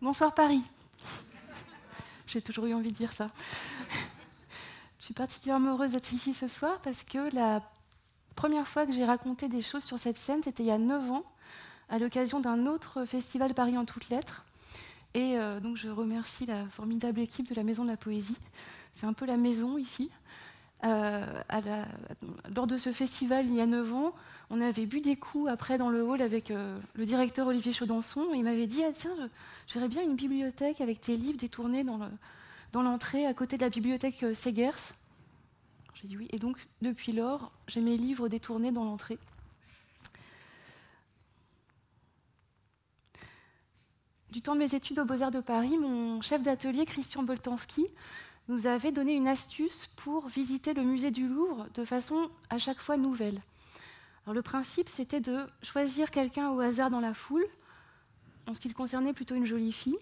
Bonsoir Paris. J'ai toujours eu envie de dire ça. Je suis particulièrement heureuse d'être ici ce soir parce que la première fois que j'ai raconté des choses sur cette scène, c'était il y a 9 ans, à l'occasion d'un autre festival Paris en toutes lettres. Et euh, donc je remercie la formidable équipe de la Maison de la Poésie. C'est un peu la maison ici. Euh, lors de ce festival, il y a 9 ans, on avait bu des coups après dans le hall avec euh, le directeur Olivier Chaudançon. Il m'avait dit ah, Tiens, je, verrais bien une bibliothèque avec tes livres détournés dans l'entrée, à côté de la bibliothèque euh, Segers. J'ai dit oui. Et donc, depuis lors, j'ai mes livres détournés dans l'entrée. Du temps de mes études aux Beaux-Arts de Paris, mon chef d'atelier, Christian Boltanski, nous avait donné une astuce pour visiter le musée du Louvre de façon à chaque fois nouvelle le principe, c'était de choisir quelqu'un au hasard dans la foule, en ce qui concernait plutôt une jolie fille,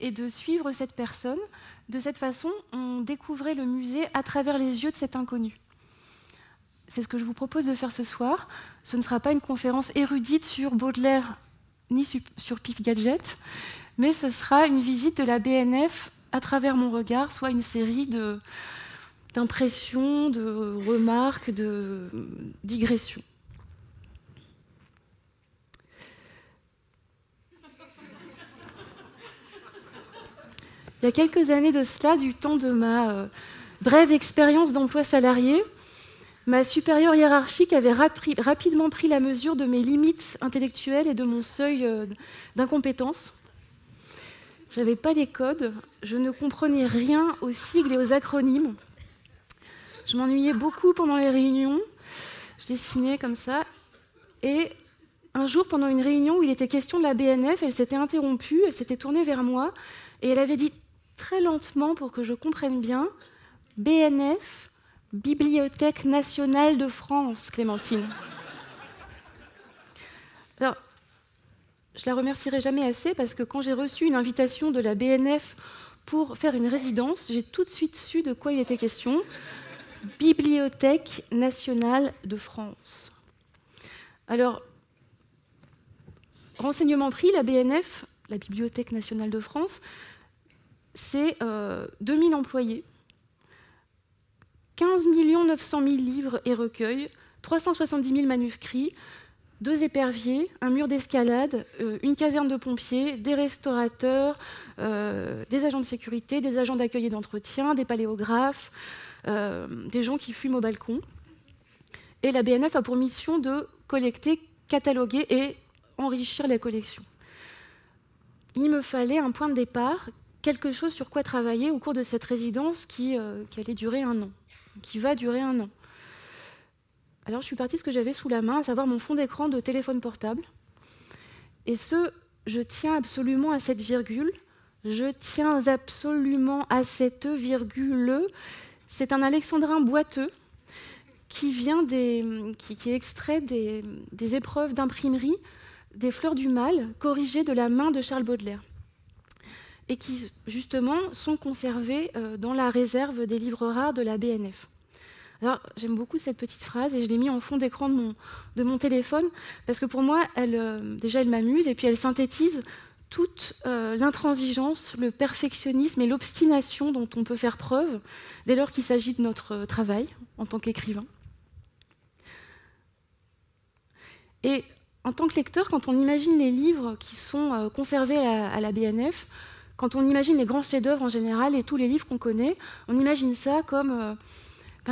et de suivre cette personne. De cette façon, on découvrait le musée à travers les yeux de cet inconnu. C'est ce que je vous propose de faire ce soir. Ce ne sera pas une conférence érudite sur Baudelaire ni sur Pif Gadget, mais ce sera une visite de la BNF à travers mon regard, soit une série d'impressions, de remarques, de digressions. il y a quelques années de cela, du temps de ma euh, brève expérience d'emploi salarié, ma supérieure hiérarchique avait rapidement pris la mesure de mes limites intellectuelles et de mon seuil euh, d'incompétence. Je n'avais pas les codes, je ne comprenais rien aux sigles et aux acronymes. Je m'ennuyais beaucoup pendant les réunions, je dessinais comme ça, et un jour, pendant une réunion où il était question de la BNF, elle s'était interrompue, elle s'était tournée vers moi, et elle avait dit très lentement pour que je comprenne bien. BNF, Bibliothèque nationale de France, Clémentine. Alors, je la remercierai jamais assez parce que quand j'ai reçu une invitation de la BNF pour faire une résidence, j'ai tout de suite su de quoi il était question. Bibliothèque nationale de France. Alors, renseignement pris, la BNF, la Bibliothèque nationale de France, c'est 2000 euh, employés, 15 900 000 livres et recueils, 370 000 manuscrits, deux éperviers, un mur d'escalade, euh, une caserne de pompiers, des restaurateurs, euh, des agents de sécurité, des agents d'accueil et d'entretien, des paléographes, des gens qui fument au balcon. Et la BNF a pour mission de collecter, cataloguer et enrichir la collection. Il me fallait un point de départ quelque chose sur quoi travailler au cours de cette résidence euh, qui allait durer un an, qui va durer un an. Alors je suis partie de ce que j'avais sous la main, à savoir mon fond d'écran de téléphone portable. Et ce, je tiens absolument à cette virgule. Je tiens absolument à cette virgule. C'est un alexandrin boiteux qui vient des, qui, est extrait des, épreuves d'imprimerie des Fleurs du Mal, corrigées de la main de Charles Baudelaire et qui justement sont conservés euh, dans la réserve des livres rares de la BNF. Alors j'aime beaucoup cette petite phrase et je l'ai mis en fond d'écran de mon, téléphone parce que pour moi, elle, euh, déjà elle m'amuse et puis elle synthétise toute euh, l'intransigeance, le perfectionnisme et l'obstination dont on peut faire preuve dès lors qu'il s'agit de notre travail en tant qu'écrivain. Et en tant que lecteur, quand on imagine les livres qui sont conservés à la BNF, quand on imagine les grands chefs-d'œuvre en général et tous les livres qu'on connaît, on imagine ça comme euh,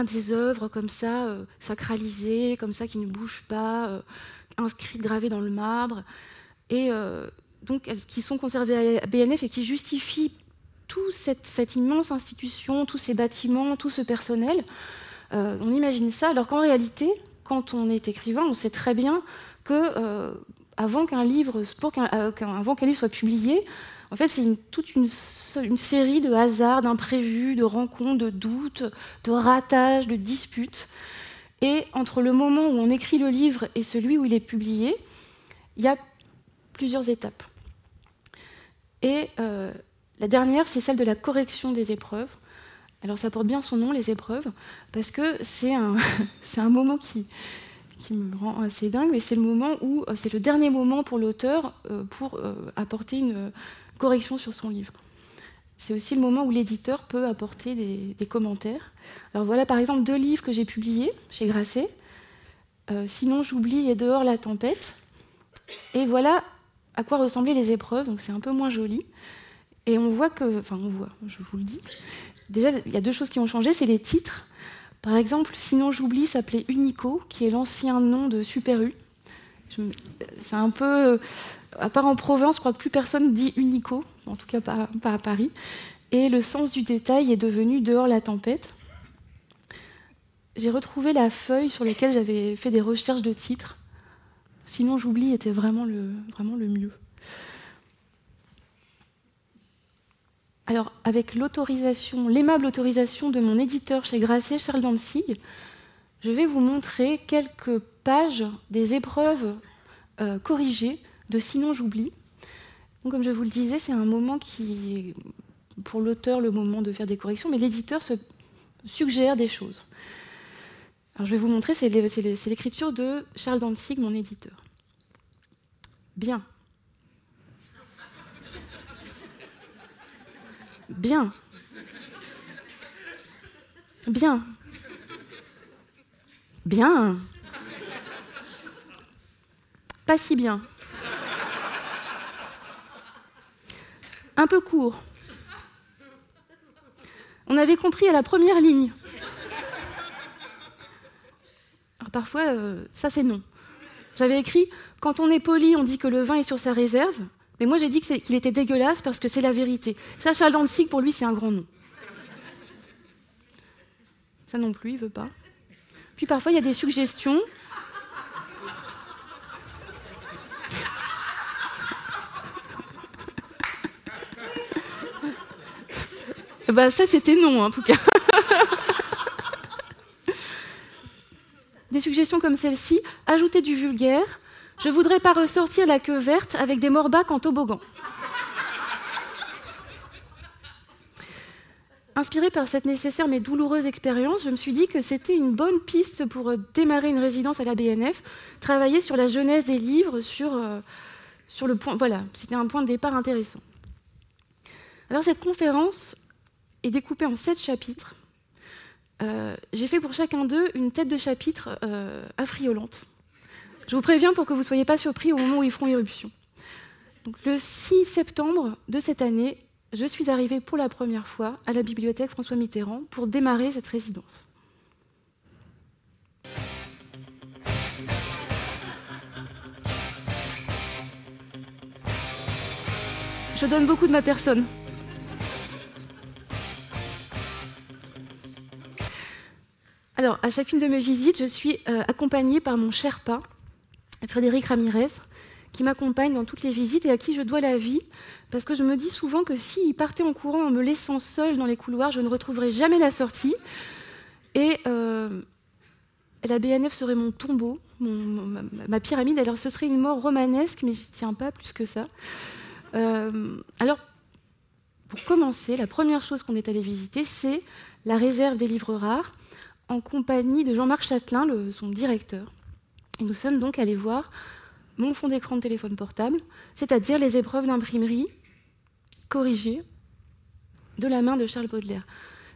des œuvres comme ça, euh, sacralisées, comme ça, qui ne bougent pas, euh, inscrites, gravées dans le marbre, et donc qui sont conservées à BNF et qui justifient toute cette, immense institution, tous ces bâtiments, tout ce personnel. on imagine ça, alors qu'en réalité, quand on est écrivain, on sait très bien que avant qu'un livre, avant qu'un livre soit publié, en fait, c'est toute une, série de hasards, d'imprévus, de rencontres, de doutes, de ratages, de disputes. Et entre le moment où on écrit le livre et celui où il est publié, il y a plusieurs étapes. Et euh, la dernière, c'est celle de la correction des épreuves. Alors ça porte bien son nom, les épreuves, parce que c'est un, moment qui, qui me rend assez dingue, mais c'est le moment où c'est le dernier moment pour l'auteur euh, pour euh, apporter une, corrections sur son livre. C'est aussi le moment où l'éditeur peut apporter des, commentaires. Alors voilà par exemple deux livres que j'ai publiés chez Grasset. Euh, Sinon j'oublie et dehors la tempête. Et voilà à quoi ressemblaient les épreuves, donc c'est un peu moins joli. Et on voit que, enfin on voit, je vous le dis, déjà il y a deux choses qui ont changé, c'est les titres. Par exemple, Sinon j'oublie s'appelait Unico, qui est l'ancien nom de Super. C'est un peu, à part en province, je crois que plus personne dit Unico, en tout cas pas, pas à Paris. Et le sens du détail est devenu dehors la tempête. J'ai retrouvé la feuille sur laquelle j'avais fait des recherches de titres. Sinon, j'oublie était vraiment le, vraiment le mieux. Alors, avec l'autorisation, l'aimable autorisation de mon éditeur chez Grasset, Charles Danzig, je vais vous montrer quelques pages des épreuves euh, corrigées de Sinon j'oublie. comme je vous le disais, c'est un moment qui est pour l'auteur le moment de faire des corrections, mais l'éditeur se suggère des choses. Alors je vais vous montrer, c'est l'écriture de Charles Danzig, mon éditeur. Bien. Bien. Bien. Bien. Pas si bien. Un peu court. On avait compris à la première ligne parfois, euh, ça c'est non. J'avais écrit quand on est poli, on dit que le vin est sur sa réserve, mais moi j'ai dit qu'il était dégueulasse parce que c'est la vérité. Charles Danzig, pour lui, c'est un grand nom. Ça non plus, il veut pas. Puis parfois, il y a des suggestions. bah ça, c'était non, en tout cas. des suggestions comme celle-ci, ajouter du vulgaire. Je voudrais pas ressortir la queue verte avec des morbacs en toboggan. Inspirée par cette nécessaire mais douloureuse expérience, je me suis dit que c'était une bonne piste pour euh, démarrer une résidence à la BNF, travailler sur la jeunesse des livres, sur, euh, sur le point. Voilà, c'était un point de départ intéressant. Alors cette conférence est découpée en sept chapitres euh, j'ai fait pour chacun d'eux une tête de chapitre affriolante. Je vous préviens pour que vous ne soyez pas surpris au moment où ils feront irruption. le 6 septembre de cette année, je suis arrivée pour la première fois à la bibliothèque François Mitterrand pour démarrer cette résidence. Je donne beaucoup de ma personne. Alors, à chacune de mes visites, je suis euh, accompagnée par mon Sherpa, Frédéric Ramirez, qui m'accompagne dans toutes les visites et à qui je dois la vie, parce que je me dis souvent que s'il partait en courant en me laissant seule dans les couloirs, je ne retrouverais jamais la sortie. Et euh, la BNF serait mon tombeau, ma, pyramide. Alors, ce serait une mort romanesque, mais j'y tiens pas plus que ça. Euh, alors, pour commencer, la première chose qu'on est allé visiter, c'est la réserve des livres rares en compagnie de Jean-Marc Châtelain, son directeur. Et nous sommes donc allés voir mon fond d'écran de téléphone portable, c'est-à-dire les épreuves d'imprimerie corrigées de la main de Charles Baudelaire.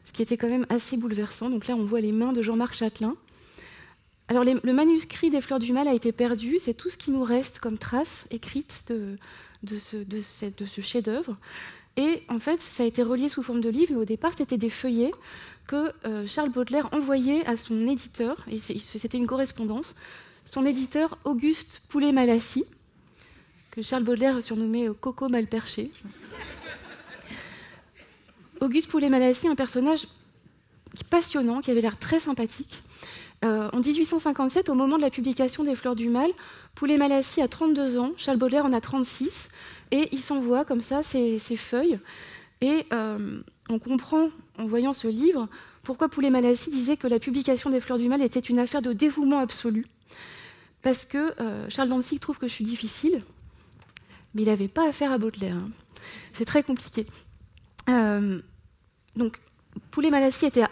Ce qui était quand même assez bouleversant. Donc là, on voit les mains de Jean-Marc Châtelain. Alors, le manuscrit des Fleurs du Mal a été perdu. C'est tout ce qui nous reste comme trace écrite de, ce, chef-d'œuvre. Et en fait, ça a été relié sous forme de livre. Au départ, c'était des feuillets que euh, Charles Baudelaire envoyait à son éditeur, c'était une correspondance, son éditeur Auguste Poulet-Malassis, que Charles Baudelaire surnommait euh, Coco Malperché. Auguste Poulet-Malassis, un personnage passionnant, qui avait l'air très sympathique. Euh, en 1857, au moment de la publication des Fleurs du Mal, Poulet-Malassis a 32 ans, Charles Baudelaire en a 36, et il s'envoie comme ça ses, feuilles. Et on comprend, en voyant ce livre, pourquoi Poulet-Malassis disait que la publication des Fleurs du Mal était une affaire de dévouement absolu. Parce que euh, Charles Danzig trouve que je suis difficile, mais il n'avait pas affaire à Baudelaire. Hein. C'est très compliqué. Euh, donc, Poulet-Malassis était à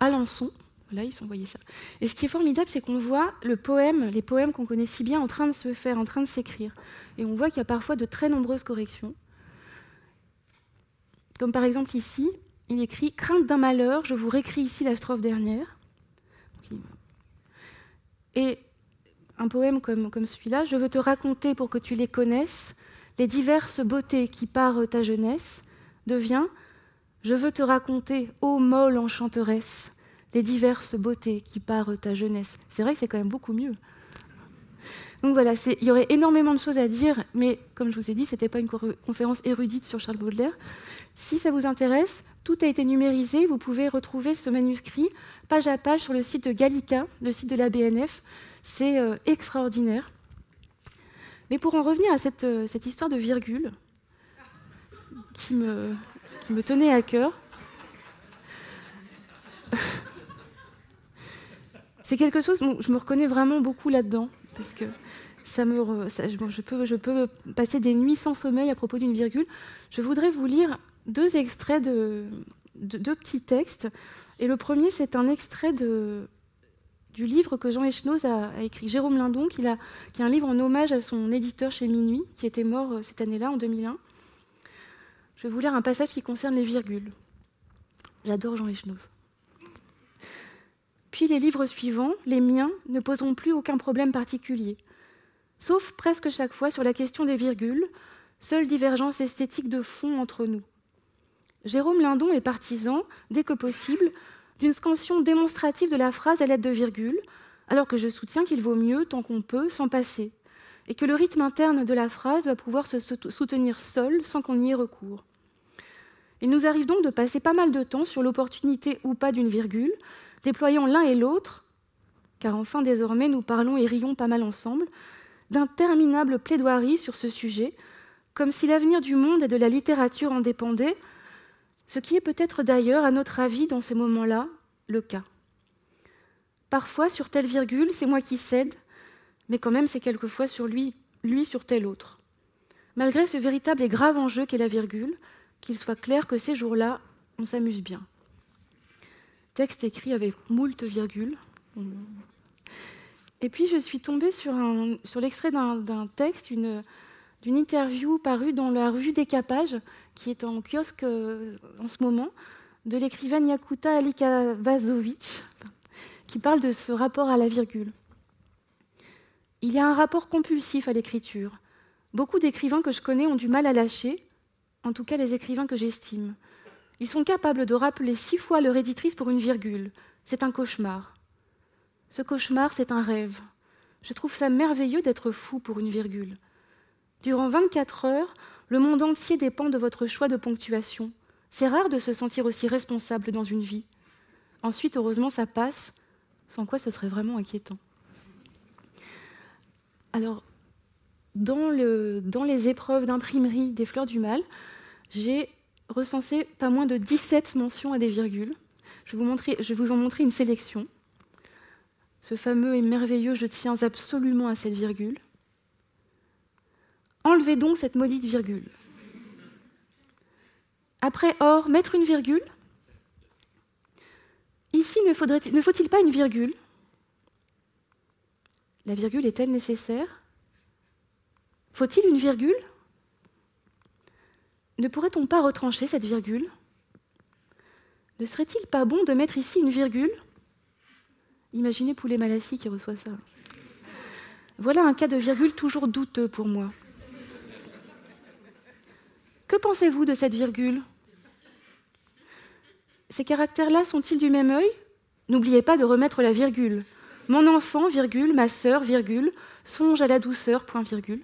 Alençon, Là, ils s'envoyaient ça. Et ce qui est formidable, c'est qu'on voit le poème, les poèmes qu'on connaît si bien, en train de se faire, en train de s'écrire. Et on voit qu'il y a parfois de très nombreuses corrections Comme par exemple ici, il écrit Crainte d'un malheur, je vous réécris ici la strophe dernière. Et un poème comme, celui-là, je veux te raconter pour que tu les connaisses, les diverses beautés qui parent ta jeunesse, devient Je veux te raconter, ô molle enchanteresse, les diverses beautés qui parent ta jeunesse. C'est vrai que c'est quand même beaucoup mieux. Donc voilà, il y aurait énormément de choses à dire, mais comme je vous ai dit, ce n'était pas une conférence érudite sur Charles Baudelaire. Si ça vous intéresse, tout a été numérisé. Vous pouvez retrouver ce manuscrit page à page sur le site de Gallica, le site de la BNF. C'est euh, extraordinaire. Mais pour en revenir à cette, euh, histoire de virgule, qui me, tenait à cœur, c'est quelque chose, je me reconnais vraiment beaucoup là-dedans, parce que ça me, je, peux, je peux passer des nuits sans sommeil à propos d'une virgule. Je voudrais vous lire deux extraits de, deux petits textes. Et le premier, c'est un extrait de, du livre que Jean Echenoz a, écrit. Jérôme Lindon, qui, a, qui est un livre en hommage à son éditeur chez Minuit, qui était mort euh, cette année-là, en 2001. Je vais vous lire un passage qui concerne les virgules. J'adore Jean Echenoz. Puis les livres suivants, les miens, ne poseront plus aucun problème particulier. Sauf presque chaque fois sur la question des virgules, seule divergence esthétique de fond entre nous. Jérôme Lindon est partisan, dès que possible, d'une scansion démonstrative de la phrase à l'aide de virgule, alors que je soutiens qu'il vaut mieux, tant qu'on peut, s'en passer, et que le rythme interne de la phrase doit pouvoir se soutenir seul sans qu'on y ait recours. Il nous arrive donc de passer pas mal de temps sur l'opportunité ou pas d'une virgule, déployant l'un et l'autre, car enfin désormais nous parlons et rions pas mal ensemble, d'interminables plaidoiries sur ce sujet, comme si l'avenir du monde et de la littérature en dépendait, ce qui est peut-être d'ailleurs, à notre avis, dans ces moments-là, le cas. Parfois, sur telle virgule, c'est moi qui cède, mais quand même, c'est quelquefois sur lui, lui sur tel autre. Malgré ce véritable et grave enjeu qu'est la virgule, qu'il soit clair que ces jours-là, on s'amuse bien. Texte écrit avec moult virgules. Et puis, je suis tombée sur, sur l'extrait d'un texte, d'une interview parue dans la revue Décapage, qui est en kiosque euh, en ce moment, de l'écrivaine Yakuta Alikavazovic, qui parle de ce rapport à la virgule. Il y a un rapport compulsif à l'écriture. Beaucoup d'écrivains que je connais ont du mal à lâcher, en tout cas les écrivains que j'estime. Ils sont capables de rappeler six fois leur éditrice pour une virgule. C'est un cauchemar. Ce cauchemar, c'est un rêve. Je trouve ça merveilleux d'être fou pour une virgule. Durant 24 heures, le monde entier dépend de votre choix de ponctuation. C'est rare de se sentir aussi responsable dans une vie. Ensuite, heureusement, ça passe, sans quoi ce serait vraiment inquiétant. Alors, dans, le, dans les épreuves d'imprimerie des fleurs du mal, j'ai recensé pas moins de 17 mentions à des virgules. Je vous, montrer, je vais vous en montrer une sélection. Ce fameux et merveilleux je tiens absolument à cette virgule. Enlevez donc cette maudite virgule. Après or, mettre une virgule. Ici, ne, faut-il pas une virgule? La virgule est-elle nécessaire? Faut-il une virgule? Ne pourrait-on pas retrancher cette virgule? Ne serait-il pas bon de mettre ici une virgule? Imaginez Poulet Malassi qui reçoit ça. Voilà un cas de virgule toujours douteux pour moi. Que pensez-vous de cette virgule? Ces caractères-là sont-ils du même œil? N'oubliez pas de remettre la virgule. Mon enfant, virgule, ma sœur, virgule, songe à la douceur, point virgule.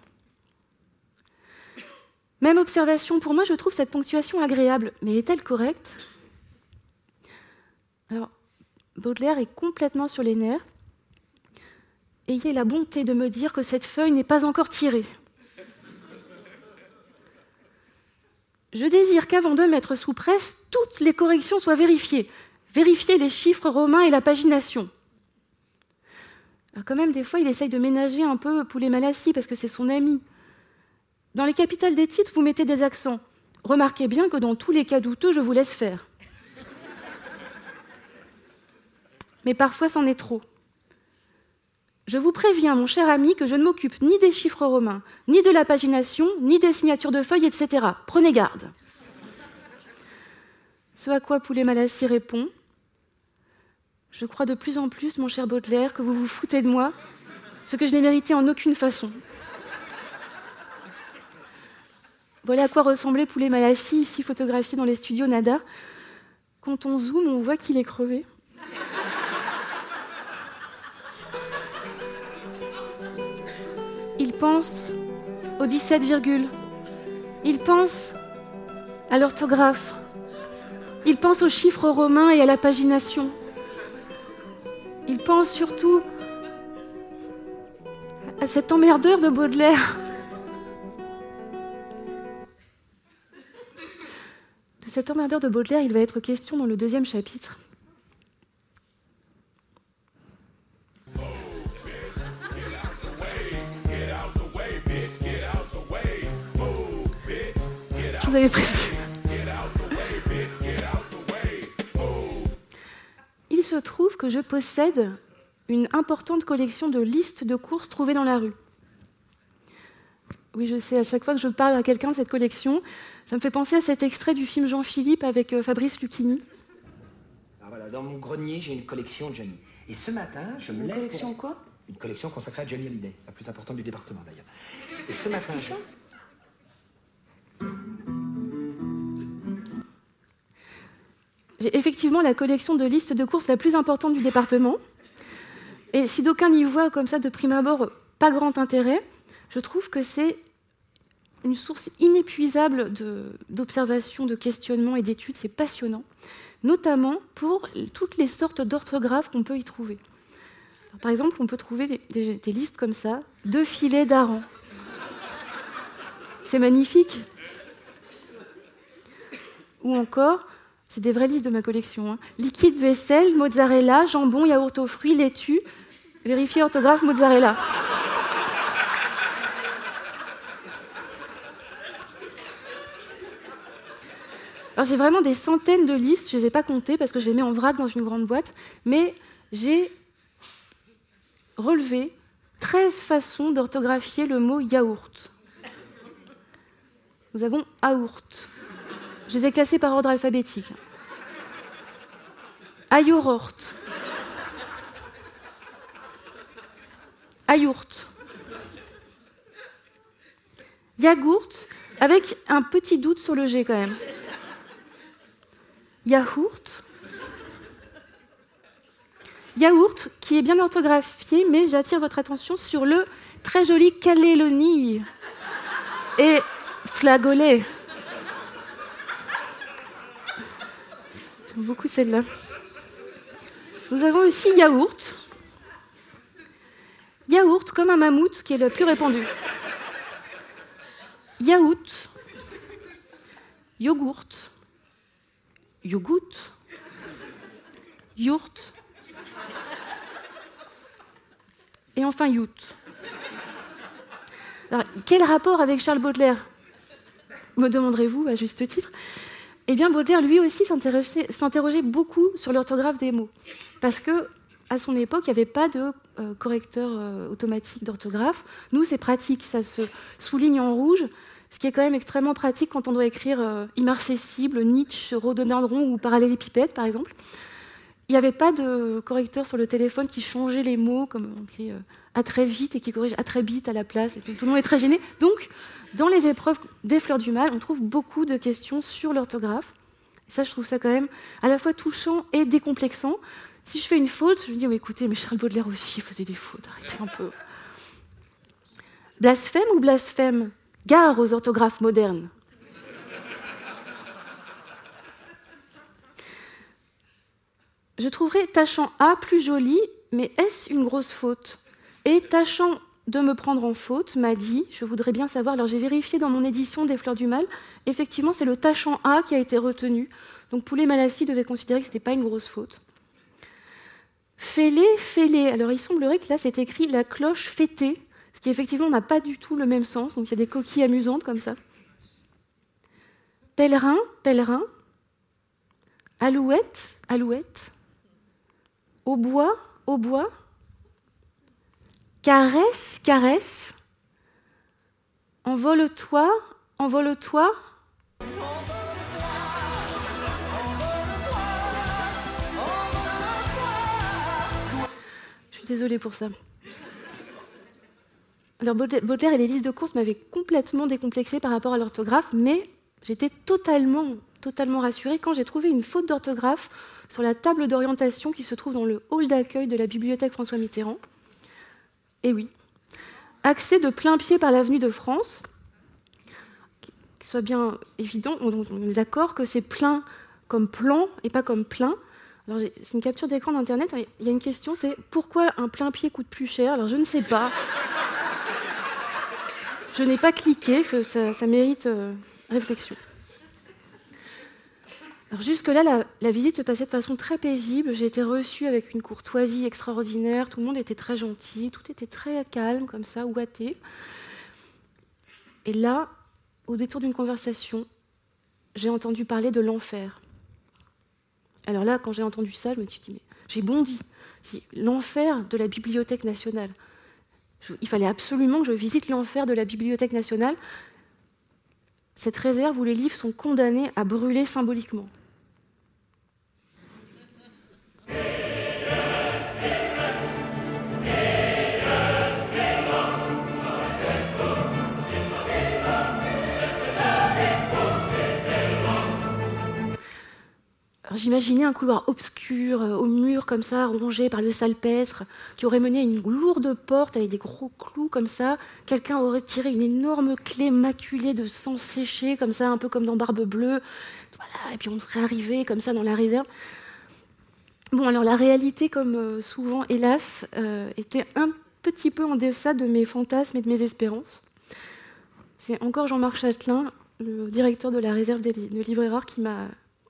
Même observation, pour moi, je trouve cette ponctuation agréable, mais est-elle correcte? Alors, Baudelaire est complètement sur les nerfs. Ayez la bonté de me dire que cette feuille n'est pas encore tirée. Je désire qu'avant de mettre sous presse, toutes les corrections soient vérifiées. Vérifier les chiffres romains et la pagination. Alors quand même, des fois, il essaye de ménager un peu Poulet Malassi parce que c'est son ami. Dans les capitales des titres, vous mettez des accents. Remarquez bien que dans tous les cas douteux, je vous laisse faire. Mais parfois, c'en est trop. Je vous préviens, mon cher ami, que je ne m'occupe ni des chiffres romains, ni de la pagination, ni des signatures de feuilles, etc. Prenez garde. Ce à quoi Poulet Malassi répond Je crois de plus en plus, mon cher Baudelaire, que vous vous foutez de moi, ce que je n'ai mérité en aucune façon. Voilà à quoi ressemblait Poulet Malassi, ici photographié dans les studios Nada. Quand on zoome, on voit qu'il est crevé. Pense au 17, il pense à l'orthographe. Il pense aux chiffres romains et à la pagination. Il pense surtout à cet emmerdeur de Baudelaire. De cet emmerdeur de Baudelaire, il va être question dans le deuxième chapitre. Vous avez prévu. Il se trouve que je possède une importante collection de listes de courses trouvées dans la rue. Oui, je sais, à chaque fois que je parle à quelqu'un de cette collection, ça me fait penser à cet extrait du film Jean-Philippe avec euh, Fabrice Lucchini. Ah, voilà, dans mon grenier, j'ai une collection de Johnny. Et ce matin, je me lève. Une collection quoi? Une collection consacrée à Johnny Hallyday, la plus importante du département d'ailleurs. Et ce matin, je... J'ai effectivement la collection de listes de courses la plus importante du département. Et si d'aucuns y voient comme ça de prime abord pas grand intérêt, je trouve que c'est une source inépuisable d'observations, de, questionnements et d'études. C'est passionnant, notamment pour toutes les sortes d'orthographes qu'on peut y trouver. par exemple, on peut trouver des, des listes comme ça, deux filets d'aran. C'est magnifique. Ou encore, c'est des vraies listes de ma collection. Hein. Liquide vaisselle, mozzarella, jambon, yaourt aux fruits, laitue. Vérifiez orthographe mozzarella. Alors j'ai vraiment des centaines de listes, je ne les ai pas comptées parce que je les mets en vrac dans une grande boîte, mais j'ai relevé 13 façons d'orthographier le mot yaourt. Nous avons aourt, je les ai classés par ordre alphabétique. Ayourt. Ayourt. Yagourt, avec un petit doute sur le G quand même. Yaourt. Yaourt, qui est bien orthographié, mais j'attire votre attention sur le très joli Calélonie et Flagolet. beaucoup celle-là. Nous avons aussi yaourt. Yaourt comme un mammouth qui est le plus répandu. Yaourt. Yogourt. Yogourt. Yourt. Et enfin yout. Alors, quel rapport avec Charles Baudelaire? Me demanderez-vous à juste titre eh bien, Baudelaire, lui aussi, s'interrogeait beaucoup sur l'orthographe des mots. Parce que à son époque, il n'y avait pas de euh, correcteur euh, automatique d'orthographe. Nous, c'est pratique, ça se souligne en rouge, ce qui est quand même extrêmement pratique quand on doit écrire euh, immarcessible, Nietzsche, rhododendron ou parallélépipède, par exemple. Il n'y avait pas de correcteur sur le téléphone qui changeait les mots, comme on écrit à très vite et qui corrige à très vite à la place. Et tout, tout le monde est très gêné. Donc, dans les épreuves des fleurs du mal, on trouve beaucoup de questions sur l'orthographe. ça, je trouve ça quand même à la fois touchant et décomplexant. Si je fais une faute, je me dis, oh, écoutez, mais Charles Baudelaire aussi faisait des fautes, arrêtez un peu. Blasphème ou blasphème Gare aux orthographes modernes. Je trouverais tachant A plus joli, mais est-ce une grosse faute? Et tachant de me prendre en faute, m'a dit, je voudrais bien savoir, alors j'ai vérifié dans mon édition des Fleurs du Mal, effectivement c'est le tachant A qui a été retenu, donc Poulet Malassi devait considérer que ce n'était pas une grosse faute. Fêlé, fêlé, alors il semblerait que là c'est écrit la cloche fêtée, ce qui effectivement n'a pas du tout le même sens, donc il y a des coquilles amusantes comme ça. Pèlerin, pèlerin, alouette, alouette, au bois, au bois, Caresse, caresse. Envole-toi, envole-toi. Je suis désolée pour ça. Alors Baudelaire et les listes de courses m'avaient complètement décomplexée par rapport à l'orthographe, mais j'étais totalement, totalement rassurée quand j'ai trouvé une faute d'orthographe sur la table d'orientation qui se trouve dans le hall d'accueil de la bibliothèque François Mitterrand. Et oui, accès de plein pied par l'avenue de France, qu'il soit bien évident, on est d'accord que c'est plein comme plan et pas comme plein. Alors c'est une capture d'écran d'internet. Il y a une question, c'est pourquoi un plein pied coûte plus cher? Alors je ne sais pas. Je n'ai pas cliqué, ça, mérite euh, réflexion. Jusque-là, la, visite se passait de façon très paisible. J'ai été reçue avec une courtoisie extraordinaire. Tout le monde était très gentil, tout était très calme, comme ça, ouaté. Et là, au détour d'une conversation, j'ai entendu parler de l'enfer. Alors là, quand j'ai entendu ça, je me suis dit, mais j'ai bondi. L'enfer de la Bibliothèque nationale il fallait absolument que je visite l'enfer de la Bibliothèque nationale. Cette réserve où les livres sont condamnés à brûler symboliquement. J'imaginais un couloir obscur, euh, au mur comme ça, rongé par le salpêtre, qui aurait mené à une lourde porte avec des gros clous comme ça. Quelqu'un aurait tiré une énorme clé maculée de sang séché, comme ça, un peu comme dans Barbe Bleue. Voilà, et puis on serait arrivé comme ça dans la réserve. Bon, alors la réalité, comme euh, souvent, hélas, euh, était un petit peu en deçà de mes fantasmes et de mes espérances. C'est encore Jean-Marc Châtelain, le directeur de la réserve de rares, qui m'a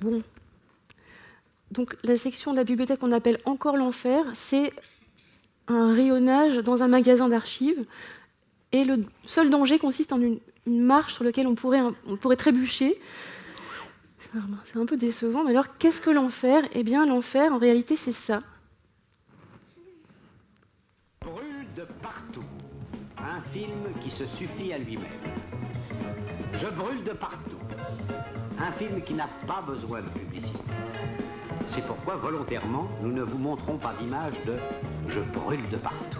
Bon. Donc la section de la bibliothèque qu'on appelle encore l'enfer, c'est un rayonnage dans un magasin d'archives. Et le seul danger consiste en une, marche sur laquelle on pourrait, trébucher. C'est un peu décevant. Mais alors, qu'est-ce que l'enfer? Eh bien, l'enfer, en réalité, c'est ça. Brûle de partout. Un film qui se suffit à lui-même. Je brûle de partout. Un film qui n'a pas besoin de publicité. C'est pourquoi, volontairement, nous ne vous montrons pas d'image de Je brûle de partout.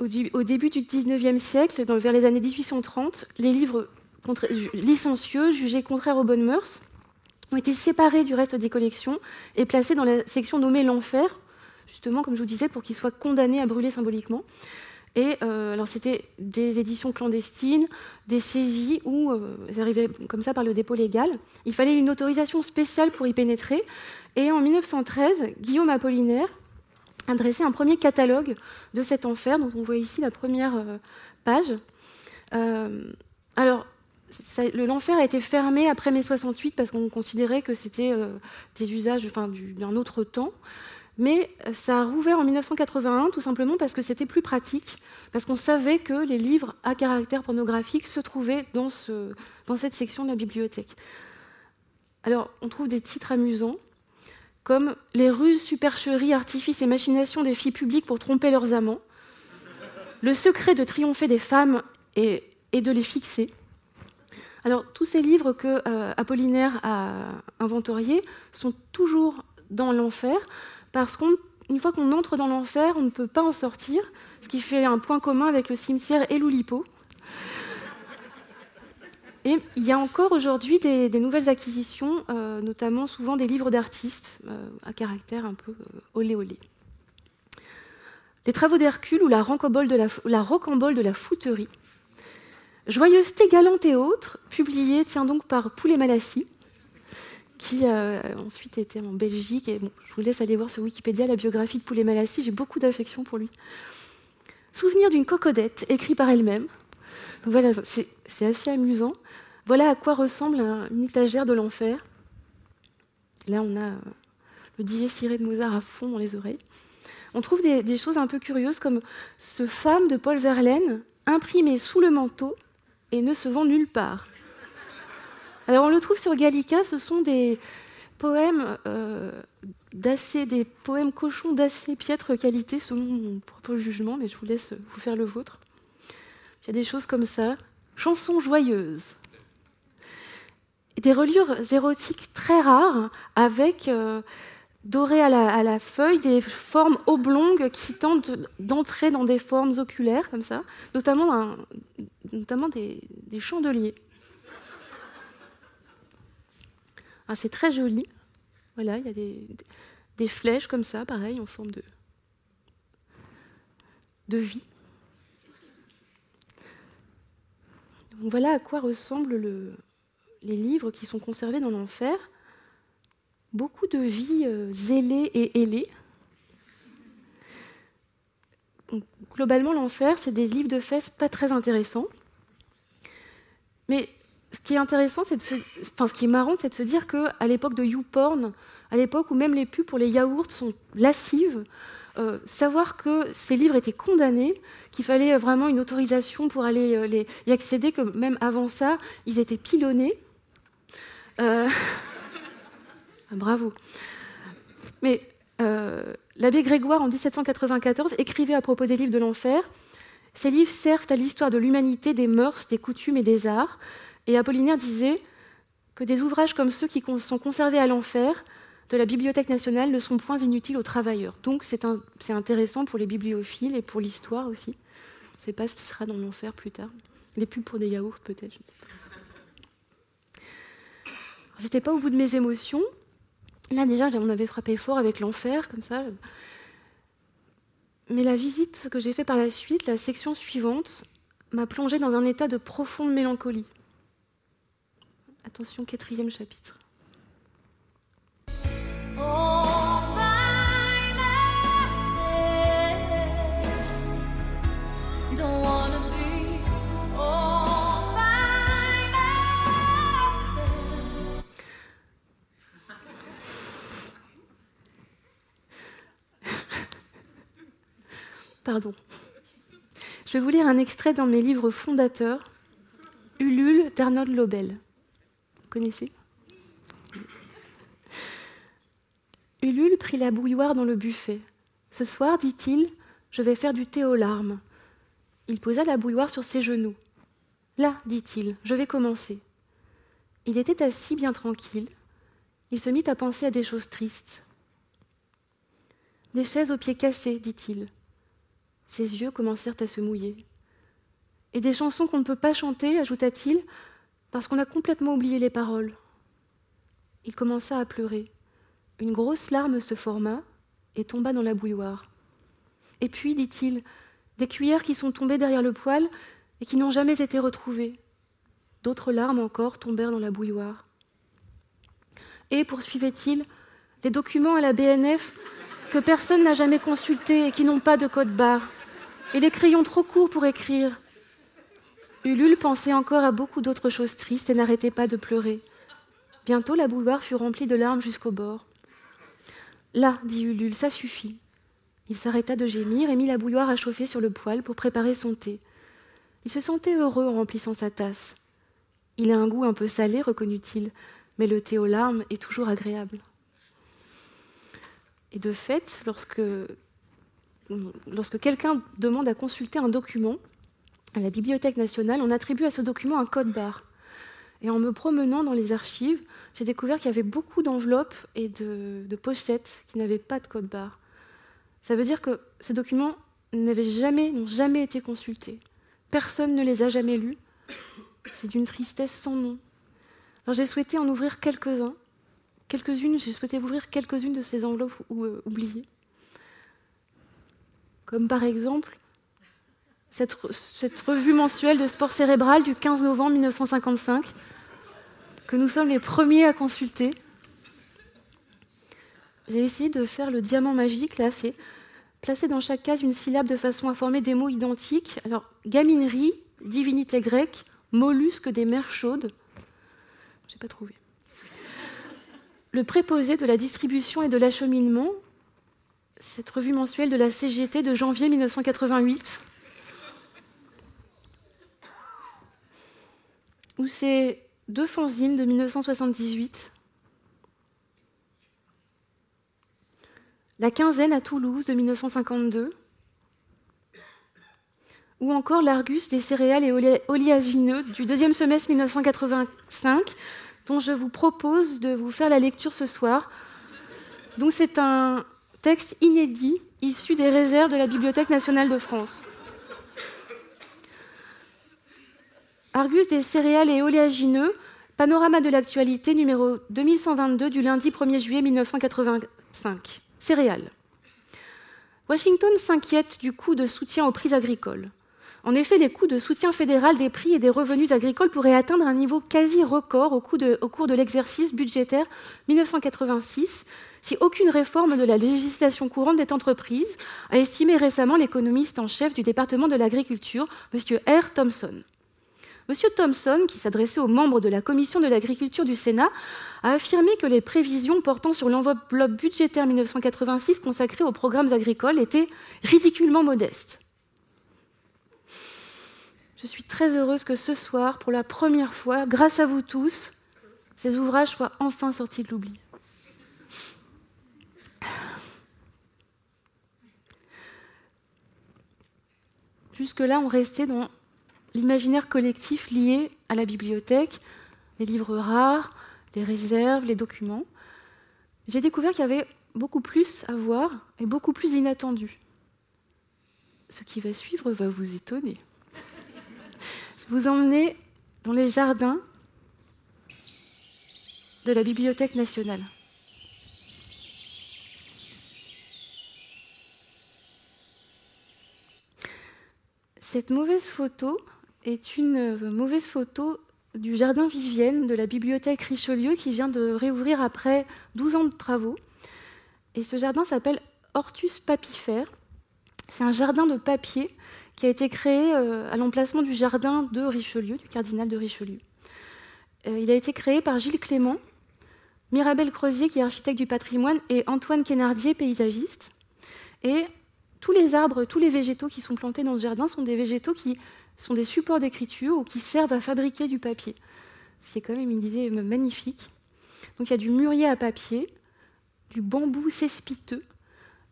Au, début du 19e siècle, vers les années 1830, les livres licencieux, jugés contraires aux bonnes mœurs, ont été séparés du reste des collections et placés dans la section nommée l'enfer, justement, comme je vous disais, pour qu'ils soient condamnés à brûler symboliquement. Et euh, alors c'était des éditions clandestines, des saisies où euh, elles arrivaient comme ça par le dépôt légal. Il fallait une autorisation spéciale pour y pénétrer. Et en 1913, Guillaume Apollinaire a dressé un premier catalogue de cet enfer, dont on voit ici la première euh, page. alors, l'enfer a été fermé après mai 68 parce qu'on considérait que c'était des usages d'un autre temps. Mais ça a rouvert en 1981 tout simplement parce que c'était plus pratique, parce qu'on savait que les livres à caractère pornographique se trouvaient dans, cette section de la bibliothèque. Alors, on trouve des titres amusants, comme Les ruses, supercheries, artifices et machinations des filles publiques pour tromper leurs amants, Le secret de triompher des femmes et, de les fixer. Alors, tous ces livres que euh, Apollinaire a inventoriés sont toujours dans l'enfer, parce qu'une fois qu'on entre dans l'enfer, on ne peut pas en sortir, ce qui fait un point commun avec le cimetière et l'Oulipo. Et il y a encore aujourd'hui des, nouvelles acquisitions, euh, notamment souvent des livres d'artistes euh, à caractère un peu euh, olé olé. Les travaux d'Hercule ou la rocambole de la, fouterie. Joyeuseté galante et autres, publié tiens donc par Poulet Malassi, qui a ensuite été en Belgique. Et je vous laisse aller voir sur Wikipédia la biographie de Poulet Malassi, j'ai beaucoup d'affection pour lui. Souvenir d'une cocodette, écrit par elle-même. voilà, c'est assez amusant. Voilà à quoi ressemble une étagère de l'enfer. Là, on a le dié ciré de Mozart à fond dans les oreilles. On trouve des, choses un peu curieuses comme ce femme de Paul Verlaine imprimé sous le manteau et ne se vend nulle part. Alors on le trouve sur Gallica, ce sont des poèmes euh, d'assez, des poèmes cochons d'assez piètre qualité selon mon propre jugement, mais je vous laisse vous faire le vôtre. Il y a des choses comme ça, chansons joyeuses, des reliures érotiques très rares avec euh, doré à la, feuille des formes oblongues qui tentent d'entrer dans des formes oculaires comme ça, notamment, notamment des, chandeliers. Ah, c'est très joli. Voilà, il y a des, flèches comme ça, pareil, en forme de, de vie. voilà à quoi ressemblent les livres qui sont conservés dans l'enfer beaucoup de vies euh, zélées et ailées. globalement, l'enfer, c'est des livres de fesses pas très intéressants. Mais ce qui est intéressant, c'est enfin, ce qui est marrant, c'est de se dire qu'à l'époque de YouPorn, à l'époque où même les pubs pour les yaourts sont lascives, euh, savoir que ces livres étaient condamnés, qu'il fallait vraiment une autorisation pour aller euh, y accéder, que même avant ça, ils étaient pilonnés. Ah, bravo. Mais euh, l'abbé Grégoire, en 1794, écrivait à propos des livres de l'enfer Ces livres servent à l'histoire de l'humanité, des mœurs, des coutumes et des arts. Et Apollinaire disait que des ouvrages comme ceux qui sont conservés à l'enfer de la Bibliothèque nationale ne sont point inutiles aux travailleurs. Donc c'est intéressant pour les bibliophiles et pour l'histoire aussi. On ne sait pas ce qui sera dans l'enfer plus tard. Les pubs pour des yaourts peut-être, je ne sais pas. J'étais pas au bout de mes émotions, Là, déjà, on avait frappé fort avec l'enfer, comme ça. Mais la visite que j'ai faite par la suite, la section suivante, m'a plongée dans un état de profonde mélancolie. Attention, quatrième chapitre. Pardon. Je vais vous lire un extrait dans mes livres fondateurs, Ulule d'Arnold Lobel. Vous connaissez Ulule prit la bouilloire dans le buffet. Ce soir, dit-il, je vais faire du thé aux larmes. Il posa la bouilloire sur ses genoux. Là, dit-il, je vais commencer. Il était assis bien tranquille. Il se mit à penser à des choses tristes. Des chaises aux pieds cassés, dit-il. Ses yeux commencèrent à se mouiller. Et des chansons qu'on ne peut pas chanter, ajouta-t-il, parce qu'on a complètement oublié les paroles. Il commença à pleurer. Une grosse larme se forma et tomba dans la bouilloire. Et puis, dit-il, des cuillères qui sont tombées derrière le poêle et qui n'ont jamais été retrouvées. D'autres larmes encore tombèrent dans la bouilloire. Et, poursuivait-il, les documents à la BNF que personne n'a jamais consultés et qui n'ont pas de code barre et les crayons trop courts pour écrire. Ulule pensait encore à beaucoup d'autres choses tristes et n'arrêtait pas de pleurer. Bientôt la bouilloire fut remplie de larmes jusqu'au bord. Là, dit Ulule, ça suffit. Il s'arrêta de gémir et mit la bouilloire à chauffer sur le poêle pour préparer son thé. Il se sentait heureux en remplissant sa tasse. Il a un goût un peu salé, reconnut-il, mais le thé aux larmes est toujours agréable. Et de fait, lorsque lorsque quelqu'un demande à consulter un document à la Bibliothèque nationale, on attribue à ce document un code barre. Et en me promenant dans les archives, j'ai découvert qu'il y avait beaucoup d'enveloppes et de, pochettes qui n'avaient pas de code barre. Ça veut dire que ces documents n'avaient jamais, n'ont jamais été consultés. Personne ne les a jamais lus. C'est d'une tristesse sans nom. Alors j'ai souhaité en ouvrir quelques-uns, quelques-unes, j'ai souhaité ouvrir quelques-unes de ces enveloppes euh, oubliées comme par exemple cette, revue mensuelle de sport cérébral du 15 novembre 1955, que nous sommes les premiers à consulter. J'ai essayé de faire le diamant magique, là, c'est placer dans chaque case une syllabe de façon à former des mots identiques. Alors, gaminerie, divinité grecque, mollusque des mers chaudes, j'ai pas trouvé. Le préposé de la distribution et de l'acheminement, cette revue mensuelle de la CGT de janvier 1988, où c'est deux fanzines de 1978. La quinzaine à Toulouse de 1952. Ou encore l'Argus des céréales et oléagineux du deuxième semestre 1985, dont je vous propose de vous faire la lecture ce soir. Donc c'est un texte inédit issu des réserves de la Bibliothèque nationale de France. Argus des céréales et oléagineux, panorama de l'actualité numéro 2122 du lundi 1er juillet 1985. Céréales. Washington s'inquiète du coût de soutien aux prix agricoles. En effet, les coûts de soutien fédéral des prix et des revenus agricoles pourraient atteindre un niveau quasi record au, au cours de l'exercice budgétaire 1986 si aucune réforme de la législation courante des entreprises, a estimé récemment l'économiste en chef du département de l'agriculture, M. R. Thompson. M. Thompson, qui s'adressait aux membres de la commission de l'agriculture du Sénat, a affirmé que les prévisions portant sur l'enveloppe budgétaire 1986 consacrée aux programmes agricoles étaient ridiculement modestes. Je suis très heureuse que ce soir, pour la première fois, grâce à vous tous, ces ouvrages soient enfin sortis de l'oubli. Jusque-là, on restait dans l'imaginaire collectif lié à la bibliothèque, les livres rares, les réserves, les documents. J'ai découvert qu'il y avait beaucoup plus à voir et beaucoup plus inattendu. Ce qui va suivre va vous étonner. Je vous emmener dans les jardins de la Bibliothèque nationale. Cette mauvaise photo est une euh, mauvaise photo du jardin Vivienne de la bibliothèque Richelieu qui vient de réouvrir après 12 ans de travaux. Et ce jardin s'appelle Hortus papifère. C'est un jardin de papier qui a été créé euh, à l'emplacement du jardin de Richelieu, du cardinal de Richelieu. Euh, il a été créé par Gilles Clément, Mirabel Crozier, qui est architecte du patrimoine, et Antoine Quénardier, paysagiste. Et tous les arbres, tous les végétaux qui sont plantés dans ce jardin sont des végétaux qui sont des supports d'écriture ou qui servent à fabriquer du papier. C'est quand même une idée magnifique. Donc il y a du mûrier à papier, du bambou cespiteux,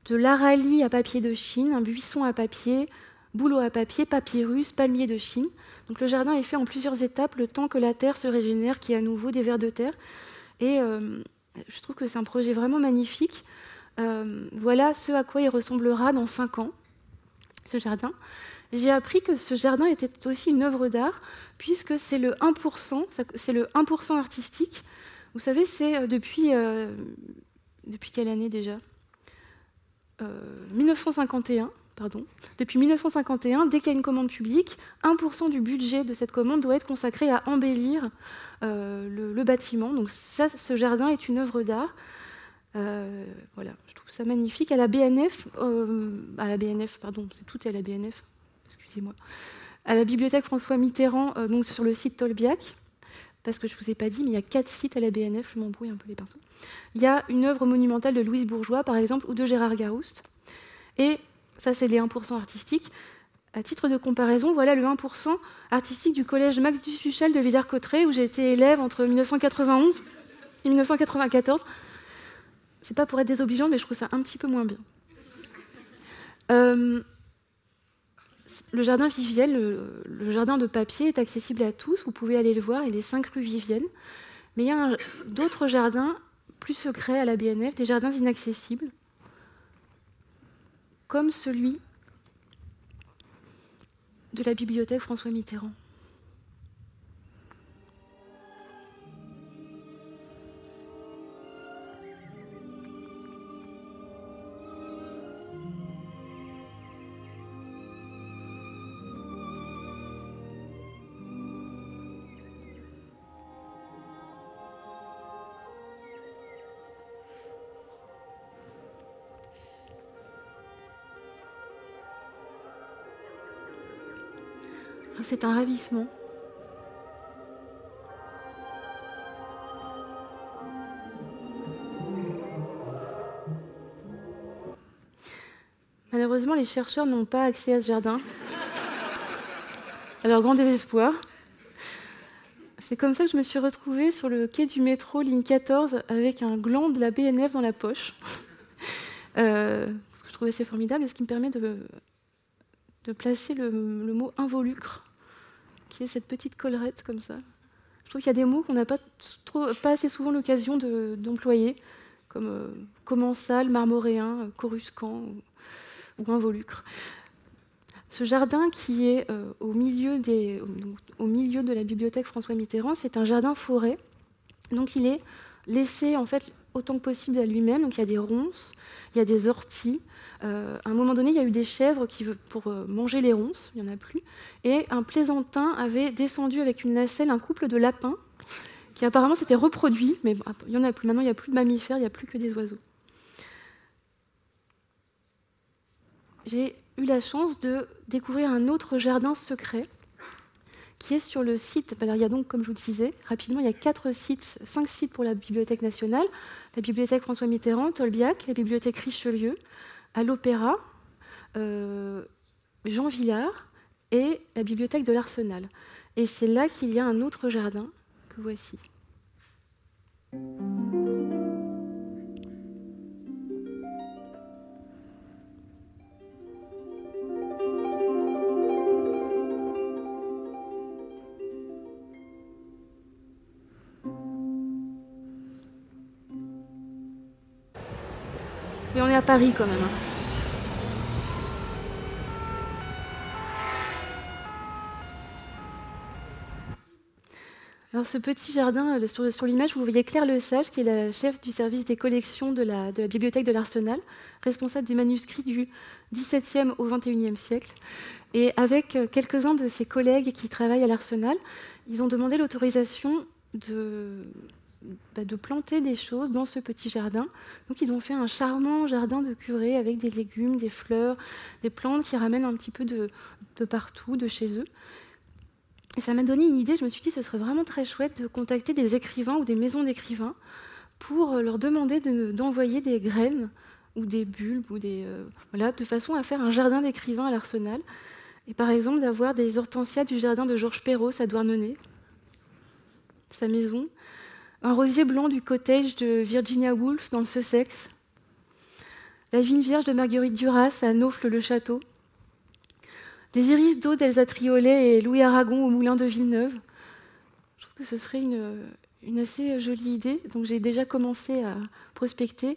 de l'aralie à papier de Chine, un buisson à papier, bouleau à papier, papyrus, palmier de Chine. Donc le jardin est fait en plusieurs étapes, le temps que la terre se régénère, qu'il y ait à nouveau des vers de terre. Et euh, je trouve que c'est un projet vraiment magnifique. Euh, voilà ce à quoi il ressemblera dans cinq ans, ce jardin. J'ai appris que ce jardin était aussi une œuvre d'art, puisque c'est le 1%, c'est le 1% artistique. Vous savez, c'est euh, depuis, euh, depuis quelle année déjà? 1951, pardon. Depuis 1951, dès qu'il y a une commande publique, 1% du budget de cette commande doit être consacré à embellir le, bâtiment. Donc ça, ce jardin est une œuvre d'art. Euh, voilà, je trouve ça magnifique. À la BNF, euh, à la BNF, pardon, c'est tout est à la BNF, excusez-moi. À la bibliothèque François Mitterrand, euh, donc sur le site Tolbiac, parce que je ne vous ai pas dit, mais il y a quatre sites à la BNF, je m'embrouille un peu les partout. Il y a une œuvre monumentale de Louise Bourgeois, par exemple, ou de Gérard Garouste. Et ça, c'est les 1% artistiques. À titre de comparaison, voilà le 1% artistique du collège Max Duchuchel de Villers-Cotterêts, où j'ai été élève entre 1991 et 1994 c'est pas pour être désobligeant, mais je trouve ça un petit peu moins bien. Euh, le jardin Vivienne, le, jardin de papier, est accessible à tous. Vous pouvez aller le voir. Il est 5 rue Vivienne. Mais il y a d'autres jardins plus secrets à la BNF, des jardins inaccessibles, comme celui de la bibliothèque François Mitterrand. c'est un ravissement. Malheureusement, les chercheurs n'ont pas accès à ce jardin. Alors, grand désespoir. C'est comme ça que je me suis retrouvée sur le quai du métro, ligne 14, avec un gland de la BNF dans la poche. Euh, ce que je trouvais assez formidable et ce qui me permet de, placer le mot involucre qui est cette petite collerette comme ça. Je trouve qu'il y a des mots qu'on n'a pas, assez souvent l'occasion d'employer, comme euh, commensal, marmoréen, coruscant ou, involucre. Ce jardin qui est euh, au, milieu au, milieu de la bibliothèque François Mitterrand, c'est un jardin forêt. Donc il est laissé en fait autant que possible à lui-même. Donc il y a des ronces, il y a des orties, euh, à un moment donné, il y a eu des chèvres qui, pour euh, manger les ronces, il n'y en a plus, et un plaisantin avait descendu avec une nacelle un couple de lapins qui apparemment s'était reproduit, mais il y en a plus. Maintenant, il n'y a plus de mammifères, il n'y a plus que des oiseaux. J'ai eu la chance de découvrir un autre jardin secret qui est sur le site. Alors, il y a donc, comme je vous disais, rapidement, il y a quatre sites, cinq sites pour la Bibliothèque nationale la Bibliothèque François Mitterrand, Tolbiac, la Bibliothèque Richelieu, à l'Opéra, euh, Jean Villard et la bibliothèque de l'Arsenal. Et c'est là qu'il y a un autre jardin que voici. À Paris quand même. Hein. Alors, ce petit jardin, euh, sur, l'image, vous voyez Claire Le Sage, qui est la chef du service des collections de la, de la bibliothèque de l'Arsenal, responsable du manuscrit du XVIIe au XXIe siècle. Et avec euh, quelques-uns de ses collègues qui travaillent à l'Arsenal, ils ont demandé l'autorisation de, de planter des choses dans ce petit jardin. Donc ils ont fait un charmant jardin de curé avec des légumes, des fleurs, des plantes qui ramènent un petit peu de, partout, de chez eux. Et ça m'a donné une idée, je me suis dit ce serait vraiment très chouette de contacter des écrivains ou des maisons d'écrivains pour euh, leur demander d'envoyer des graines ou des bulbes, ou des, euh, voilà, de façon à faire un jardin d'écrivains à l'Arsenal. Et par exemple d'avoir des hortensias du jardin de Georges Perros à Douarnenez, sa maison, un rosier blanc du cottage de Virginia Woolf dans le Sussex, la vigne vierge de Marguerite Duras à Naufle-le-Château, des iris d'eau d'Elsa Triolet et Louis Aragon au moulin de Villeneuve. Je trouve que ce serait une, assez jolie idée. Donc j'ai déjà commencé à prospecter.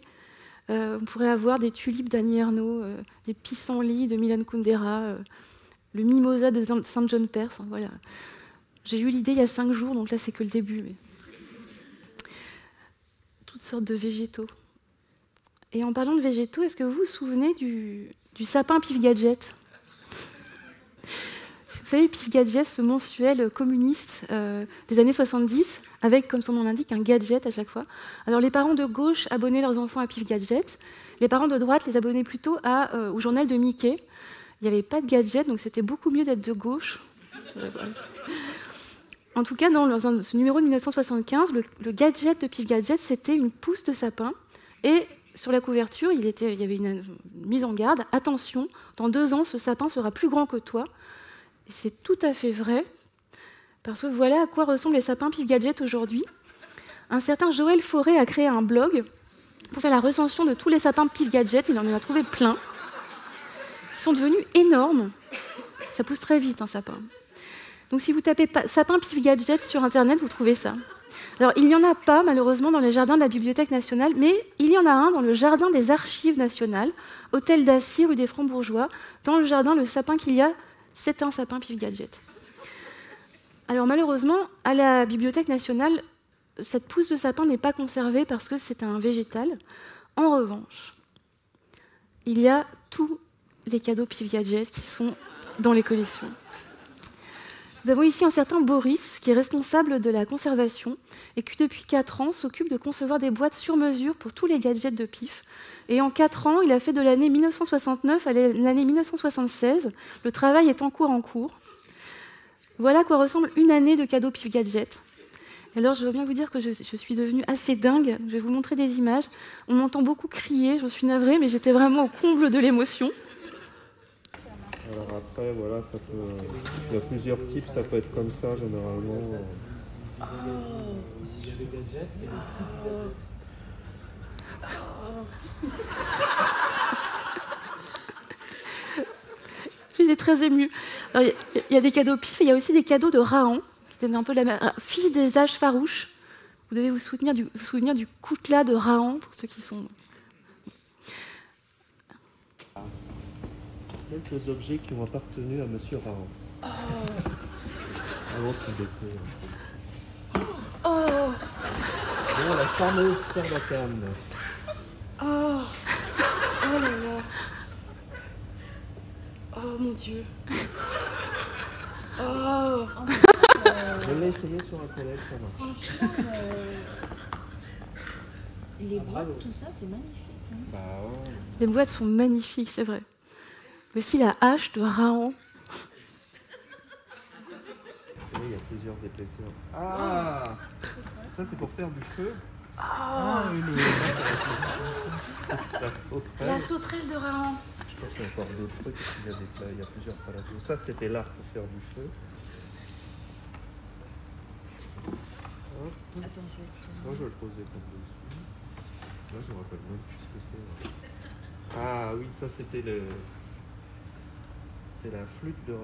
Euh, on pourrait avoir des tulipes d'Annie Ernaux, euh, des pissenlits de Milan Kundera, euh, le mimosa de Saint John Perse. voilà. J'ai eu l'idée il y a cinq jours, donc là c'est que le début. Toutes sortes de végétaux. Et en parlant de végétaux, est-ce que vous vous souvenez du, du sapin pif gadget? Vous savez, Pif Gadget, ce mensuel communiste euh, des années 70, avec, comme son nom l'indique, un gadget à chaque fois. Alors, les parents de gauche abonnaient leurs enfants à Pif Gadget. Les parents de droite les abonnaient plutôt à, euh, au journal de Mickey. Il n'y avait pas de gadget, donc c'était beaucoup mieux d'être de gauche. En tout cas, dans ce numéro de 1975, le, le gadget de Pif Gadget, c'était une pousse de sapin. Et sur la couverture, il, était, il y avait une mise en garde. Attention, dans deux ans, ce sapin sera plus grand que toi c'est tout à fait vrai, parce que voilà à quoi ressemblent les sapins Pif Gadget aujourd'hui. Un certain Joël Forêt a créé un blog pour faire la recension de tous les sapins Pif Gadget. Il en a trouvé plein. Ils sont devenus énormes. Ça pousse très vite, un sapin. Donc si vous tapez sapin Pif Gadget sur Internet, vous trouvez ça. Alors, il n'y en a pas, malheureusement, dans les jardins de la Bibliothèque nationale, mais il y en a un dans le jardin des Archives nationales, hôtel d'Assy, rue des Francs-Bourgeois, dans le jardin, le sapin qu'il y a c'est un sapin pif gadget. Alors malheureusement, à la Bibliothèque nationale, cette pousse de sapin n'est pas conservée parce que c'est un végétal. En revanche, il y a tous les cadeaux pif gadget qui sont dans les collections. Nous avons ici un certain Boris qui est responsable de la conservation et qui depuis 4 ans s'occupe de concevoir des boîtes sur mesure pour tous les gadgets de PIF. Et en 4 ans, il a fait de l'année 1969 à l'année 1976. Le travail est en cours en cours. Voilà à quoi ressemble une année de cadeaux PIF Gadget. Alors, je veux bien vous dire que je, suis devenue assez dingue. Je vais vous montrer des images. On m'entend beaucoup crier, je suis navrée, mais j'étais vraiment au comble de l'émotion. Alors après, voilà, ça peut. Il y a plusieurs types, ça peut être comme ça généralement. Je suis très émue. Il y, a des cadeaux pif, et il y a aussi des cadeaux de Rahan, qui étaient un peu la fils des âges farouches. Vous devez vous souvenir du, vous souvenir du coutelas de Rahan, pour ceux qui sont quelques objets qui ont appartenu à Monsieur Rahan. Oh. Avant son décès. Oh. Bon, la fameuse sarbacane. Oh. Oh là là. Oh mon dieu. Oh. Je l'ai essayé sur un collègue, ça marche. Franchement, euh... les boîtes, tout ça, c'est magnifique. Hein. Bah, ouais. Les boîtes sont magnifiques, c'est vrai. Voici la hache de Raon. il y a plusieurs épaisseurs. Ah Ça, c'est pour faire du feu Ah, oui, La sauterelle. La sauterelle de Raon. Je crois qu'il y a encore d'autres trucs. Il y a, des, il y a plusieurs palatos. Ça, c'était l'arc pour faire du feu. Hop. Attends, je vais Moi, je vais le poser comme dessus. Là, je me rappelle même plus ce que c'est. Ah oui, ça, c'était le... C'est la flûte de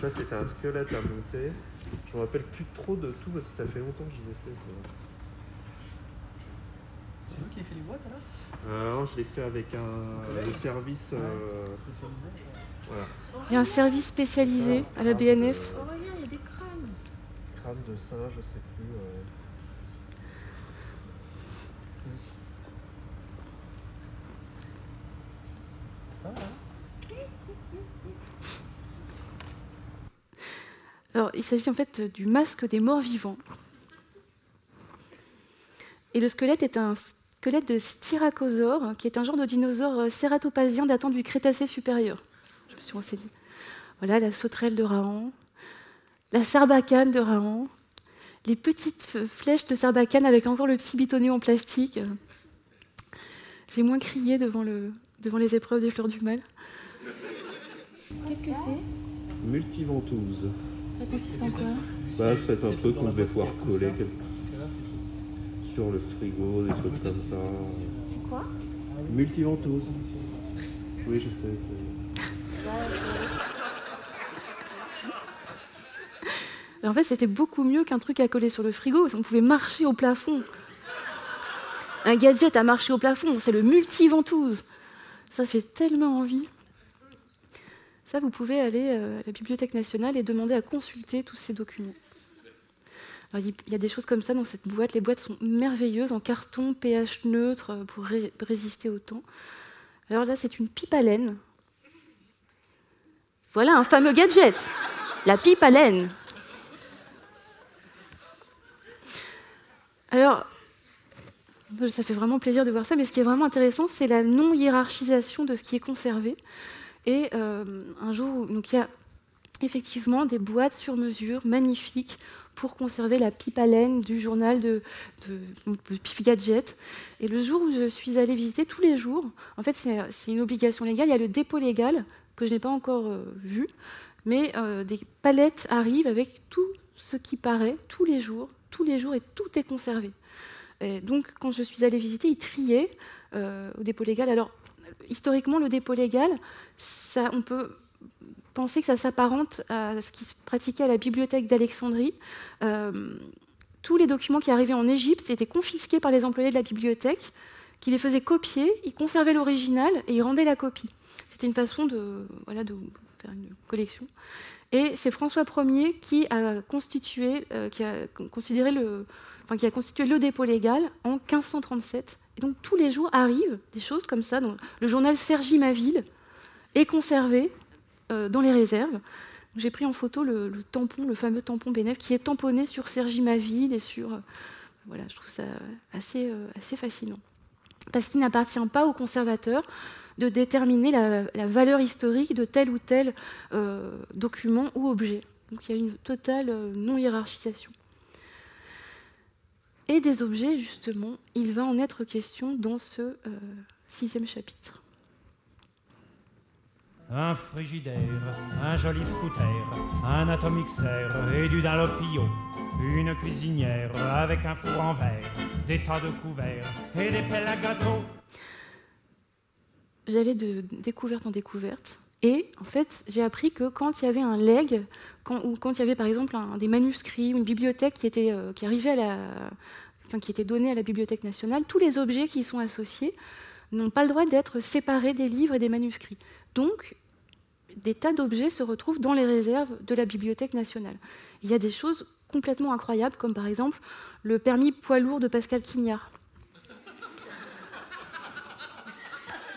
Ça, c'était un squelette à monter. Je me rappelle plus trop de tout parce que ça fait longtemps que je les ai fait. C'est vous qui avez fait les boîtes alors euh, Non, je l'ai fait avec un service. Euh, voilà. Il y a un service spécialisé à la BNF. Oh, regarde, il y a des crânes. Crânes de singe, je sais plus. Euh... Alors, il s'agit en fait du masque des morts vivants. Et le squelette est un squelette de Styracosaure, qui est un genre de dinosaure cératopasien datant du Crétacé supérieur. Je me suis renseignée. Voilà la sauterelle de Rahan, la sarbacane de Rahan, les petites flèches de sarbacane avec encore le petit bitonnier en plastique. J'ai moins crié devant, le, devant les épreuves des fleurs du mal. Qu'est-ce que c'est? Multiventouse. Ça consiste en quoi? Bah, C'est un truc qu'on devait pouvoir coller sur le frigo, des trucs comme ça. C'est quoi? Multiventouse. Oui, je sais. En fait, c'était beaucoup mieux qu'un truc à coller sur le frigo. On pouvait marcher au plafond. Un gadget à marcher au plafond, c'est le multiventouse. Ça fait tellement envie vous pouvez aller euh, à la Bibliothèque nationale et demander à consulter tous ces documents. il y a des choses comme ça dans cette boîte. Les boîtes sont merveilleuses, en carton, pH neutre, euh, pour résister au temps. Alors là, c'est une pipe à laine. Voilà un fameux gadget, la pipe à laine. Alors, ça fait vraiment plaisir de voir ça, mais ce qui est vraiment intéressant, c'est la non-hiérarchisation de ce qui est conservé. Et euh, un jour, donc il y a effectivement des boîtes sur mesure magnifiques pour conserver la pipe à laine du journal de, de, Pif Gadget. Et le jour où je suis allée visiter, tous les jours, en fait c'est une obligation légale, il y a le dépôt légal que je n'ai pas encore euh, vu, mais euh, des palettes arrivent avec tout ce qui paraît tous les jours, tous les jours, et tout est conservé. Donc quand je suis allée visiter, ils triaient au dépôt légal. Alors historiquement, le dépôt légal, on peut penser que ça s'apparente à ce qui se pratiquait à la bibliothèque d'Alexandrie. Euh, tous les documents qui arrivaient en Égypte étaient confisqués par les employés de la bibliothèque, qui les faisaient copier, ils conservaient l'original et ils rendaient la copie. C'était une façon de faire une collection. Et c'est François Ier qui a constitué, euh, qui a considéré le, enfin, qui a constitué le dépôt légal en 1537 et donc tous les jours arrivent des choses comme ça. Donc, le journal Sergi Maville est conservé euh, dans les réserves. J'ai pris en photo le, tampon, le fameux tampon Bénef, qui est tamponné sur Sergi Maville et sur. Euh, voilà, je trouve ça assez, euh, assez fascinant. Parce qu'il n'appartient pas aux conservateurs de déterminer la, valeur historique de tel ou tel document ou objet. Donc il y a une totale non-hiérarchisation et des objets, justement, il va en être question dans ce euh, sixième chapitre. un frigidaire, un joli scooter, un atomixer et du dallopio, une cuisinière avec un four en verre, des tas de couverts et des pelles à gâteau. J'allais de découverte en découverte. Et en fait, j'ai appris que quand il y avait un leg, quand, ou quand il y avait par exemple des manuscrits ou une bibliothèque qui, était, euh, qui arrivait à la, qui était donnée à la Bibliothèque nationale, tous les objets qui y sont associés n'ont pas le droit d'être séparés des livres et des manuscrits. Donc, des tas d'objets se retrouvent dans les réserves de la Bibliothèque nationale. Il y a des choses complètement incroyables, comme par exemple le permis poids lourd de Pascal Quignard.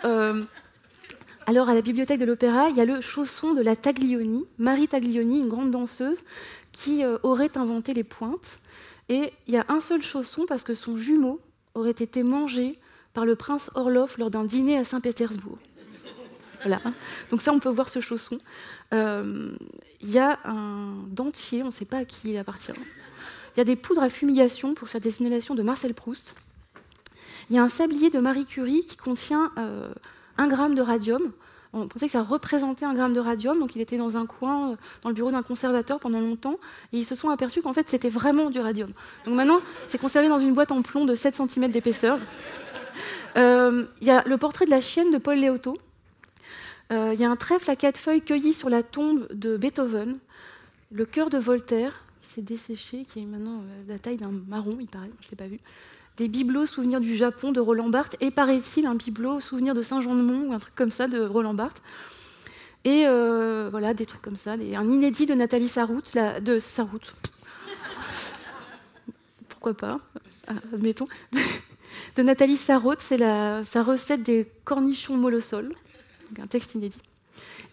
Euh, alors, à la bibliothèque de l'Opéra, il y a le chausson de la Taglioni, Marie Taglioni, une grande danseuse, qui euh, aurait inventé les pointes. Et il y a un seul chausson parce que son jumeau aurait été mangé par le prince Orlov lors d'un dîner à Saint-Pétersbourg. Voilà. Donc ça, on peut voir ce chausson. Euh, il y a un dentier, on ne sait pas à qui il appartient. Il y a des poudres à fumigation pour faire des inhalations de Marcel Proust. Il y a un sablier de Marie Curie qui contient euh, un gramme de radium. On pensait que ça représentait un gramme de radium, donc il était dans un coin, euh, dans le bureau d'un conservateur pendant longtemps, et ils se sont aperçus qu'en fait c'était vraiment du radium. Donc maintenant, c'est conservé dans une boîte en plomb de 7 cm d'épaisseur. Euh, il y a le portrait de la chienne de Paul Léoto. Euh, Il y a un trèfle à quatre feuilles cueilli sur la tombe de Beethoven. Le cœur de Voltaire, qui s'est desséché, qui est maintenant euh, la taille d'un marron, il paraît, je ne l'ai pas vu. Des bibelots souvenirs du Japon de Roland Barthes, et paraît-il un bibelot souvenir de Saint-Jean-de-Mont, ou un truc comme ça de Roland Barthes. Et euh, voilà, des trucs comme ça. Un inédit de Nathalie Sarraute, la- de. Pourquoi pas, ah, admettons. De Nathalie Sarraute, c'est sa recette des cornichons molosol, donc un texte inédit.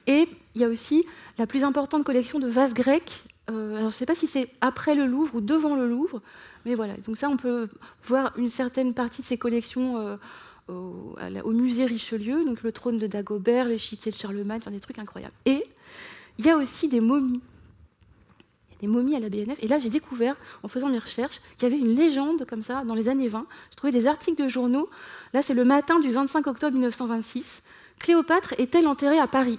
Et il y a aussi la plus importante collection de vases grecs. Euh, alors, je ne sais pas si c'est après le Louvre ou devant le Louvre, mais voilà. Donc ça, on peut voir une certaine partie de ces collections euh, au, musée Richelieu, donc le trône de Dagobert, l'échiquier de Charlemagne, enfin des trucs incroyables. Et il y a aussi des momies. Il y a des momies à la BNF. Et là, j'ai découvert, en faisant mes recherches, qu'il y avait une légende comme ça dans les années 20. J'ai trouvé des articles de journaux. Là, c'est le matin du 25 octobre 1926. Cléopâtre est-elle enterrée à Paris?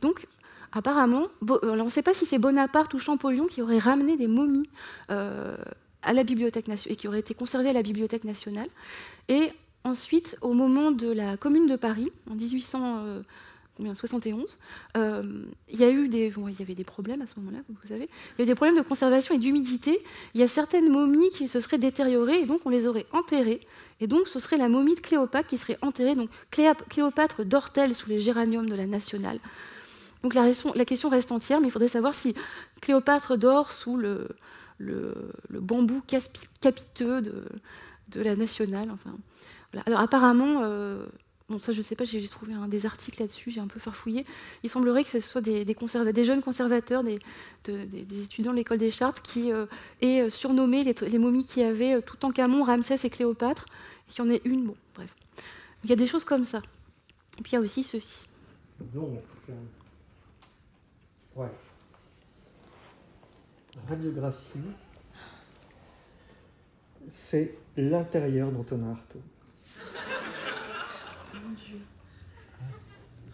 Donc, apparemment, alors on ne sait pas si c'est Bonaparte ou Champollion qui aurait ramené des momies euh, à la Bibliothèque nationale et qui auraient été conservées à la Bibliothèque nationale. Et ensuite, au moment de la Commune de Paris, en 1871, euh, il y a eu des, bon, y avait des problèmes à ce moment-là, vous savez. Il y a des problèmes de conservation et d'humidité. Il y a certaines momies qui se seraient détériorées et donc on les aurait enterrées. Et donc ce serait la momie de Cléopâtre qui serait enterrée. Donc Cléopâtre dort-elle sous les géraniums de la Nationale? Donc la, question reste entière, mais il faudrait savoir si Cléopâtre dort sous le, bambou capiteux de, la Nationale. Alors apparemment, euh, bon ça je ne sais pas, j'ai trouvé des articles là-dessus, j'ai un peu farfouillé. Il semblerait que ce soit des, jeunes conservateurs, des, de- des- des étudiants de l'école des Chartes qui euh, aient euh, surnommé les, momies qui avaient tout en Camon, Ramsès et Cléopâtre, et qu'il y en ait une. Bon, bref. Il y a des choses comme ça. Et puis il y a aussi ceci. Euh, ouais. Radiographie, c'est l'intérieur d'Antonin Artaud.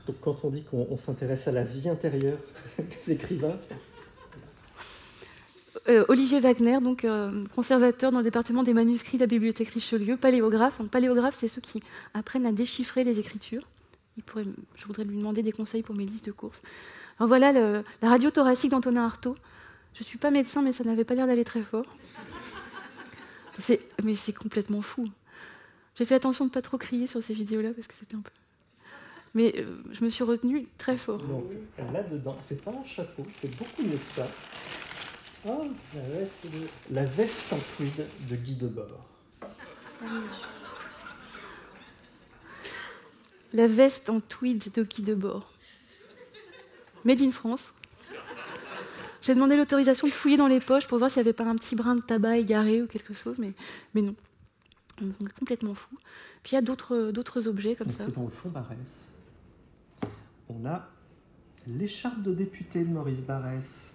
Donc, quand on dit qu'on on s'intéresse à la vie intérieure des écrivains, Euh, Olivier Wagner, donc euh, conservateur dans le département des manuscrits de la bibliothèque Richelieu, paléographe. Donc, paléographe, c'est ceux qui apprennent à déchiffrer les écritures. Je voudrais lui demander des conseils pour mes listes de courses. Alors voilà le- la radio thoracique d'Antonin Artaud. Je ne suis pas médecin, mais ça n'avait pas l'air d'aller très fort. Mais c'est complètement fou. J'ai fait attention de ne pas trop crier sur ces vidéos-là parce que c'était un peu. Mais euh, je me suis retenue très fort. donc là-dedans, c'est pas un chapeau, c'est beaucoup mieux que ça. Oh, la veste, de... la veste en tweed de Guy Debord. La veste en tweed de Guy Debord. Made in France. J'ai demandé l'autorisation de fouiller dans les poches pour voir s'il n'y avait pas un petit brin de tabac égaré ou quelque chose, mais, mais non. Donc, On est complètement fou. Puis il y a d'autres objets comme Donc, ça. C'est dans le fond Barès. On a l'écharpe de député de Maurice Barès.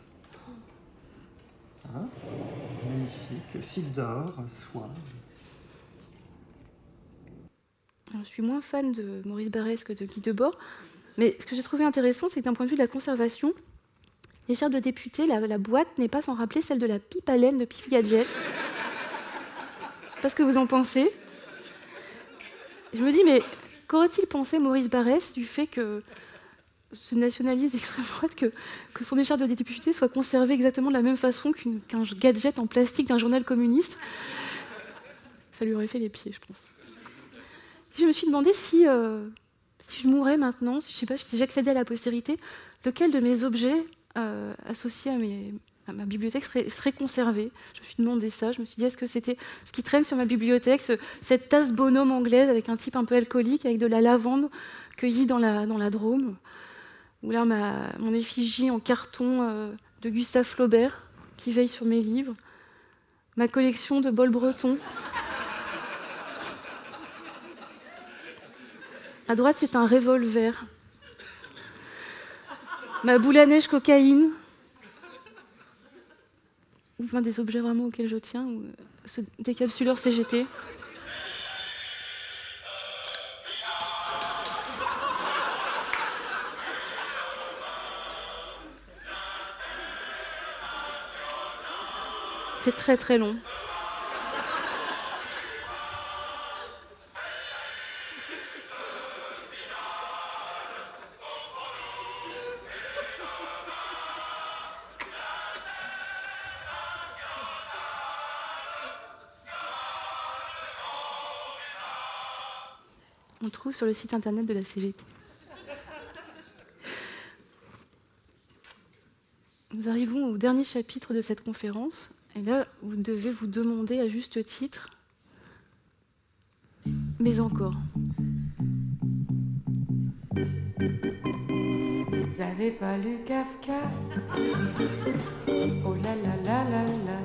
Hein? Magnifique, fil d'or, soie. Alors, je suis moins fan de Maurice Barrès que de Guy Debord. Mais ce que j'ai trouvé intéressant, c'est que d'un point de vue de la conservation, l'écharpe de député, la, boîte n'est pas sans rappeler celle de la pipe à laine de Pif Gadget. Parce que vous en pensez Je me dis, mais qu'aurait-il pensé Maurice Barrès du fait que ce nationaliste extrême droite que, que son écharpe de député soit conservée exactement de la même façon qu'un gadget en plastique d'un journal communiste? Ça lui aurait fait les pieds, je pense. je me suis demandé si, euh, si je mourais maintenant, si je sais j'accédais à la postérité, lequel de mes objets euh, associés à, ma bibliothèque serait, conservé? Je me suis demandé ça. Je me suis dit, est-ce que c'était ce qui traîne sur ma bibliothèque, ce, cette tasse bonhomme anglaise avec un type un peu alcoolique, avec de la lavande cueillie dans la, Drôme? Ou là mon effigie en carton euh, de Gustave Flaubert qui veille sur mes livres, ma collection de bols bretons. À droite, c'est un revolver. Ma boule à neige cocaïne. Ou enfin, des objets vraiment auxquels je tiens. Ou euh, ce décapsuleur CGT. C'est très très long. On trouve sur le site internet de la CGT. Nous arrivons au dernier chapitre de cette conférence, et là, vous devez vous demander à juste titre, mais encore. Vous avez pas lu Kafka? Oh là là là là là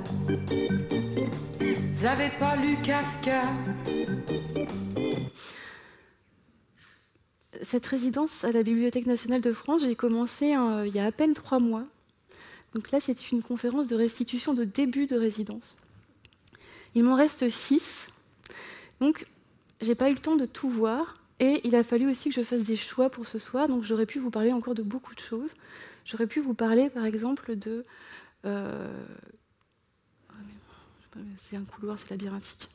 Vous avez pas lu Kafka? Cette résidence à la Bibliothèque nationale de France, j'ai commencé hein, il y a à peine trois mois. Donc là, c'est une conférence de restitution de début de résidence. Il m'en reste six. Donc, j'ai pas eu le temps de tout voir. Et il a fallu aussi que je fasse des choix pour ce soir. Donc, j'aurais pu vous parler encore de beaucoup de choses. J'aurais pu vous parler, par exemple, de. Euh... C'est un couloir, c'est labyrinthique.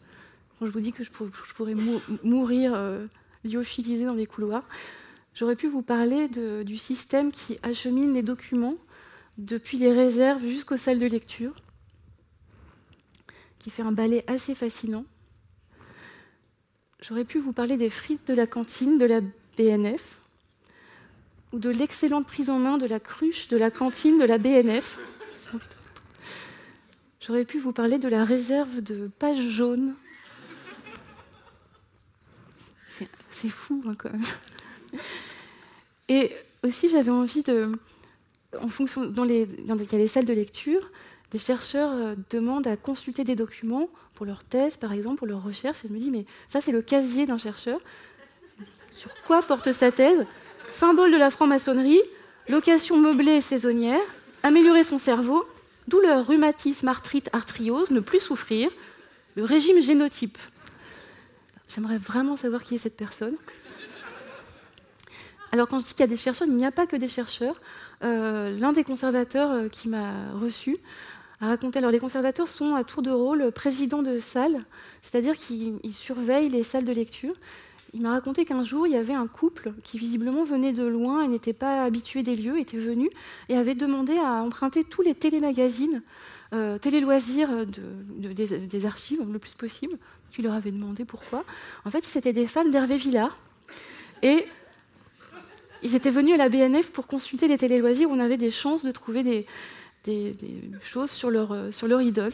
Quand je vous dis que je, pour, je pourrais mou mourir euh, lyophilisé dans les couloirs, j'aurais pu vous parler du système qui achemine les documents depuis les réserves jusqu'aux salles de lecture, qui fait un ballet assez fascinant. J'aurais pu vous parler des frites de la cantine de la BNF, ou de l'excellente prise en main de la cruche de la cantine de la BNF. J'aurais pu vous parler de la réserve de pages jaunes. C'est fou, hein, quand même. Et aussi, j'avais envie de, en fonction, dans, les, dans les salles de lecture, des chercheurs euh, demandent à consulter des documents pour leur thèse, par exemple, pour leur recherche. Et je me dis, mais ça, c'est le casier d'un chercheur. Sur quoi porte sa thèse? Symbole de la franc-maçonnerie, location meublée saisonnière, améliorer son cerveau, douleur, rhumatisme, arthrite, arthriose, ne plus souffrir, le régime génotype. J'aimerais vraiment savoir qui est cette personne. Alors quand je dis qu'il y a des chercheurs, il n'y a pas que des chercheurs. Euh, L'un des conservateurs euh, qui m'a reçu a raconté, alors les conservateurs sont à tour de rôle présidents de salle, c'est-à-dire qu'ils surveillent les salles de lecture. Il m'a raconté qu'un jour, il y avait un couple qui visiblement venait de loin et n'était pas habitué des lieux, était venu et avait demandé à emprunter tous les télémagazines, euh, téléloisirs de, de, des, des, archives le plus possible. Il leur avait demandé pourquoi. En fait, c'était des fans d'Hervé Villard. Et ils étaient venus à la BNF pour consulter les téléloisirs où on avait des chances de trouver des, choses sur leur, euh, sur leur idole.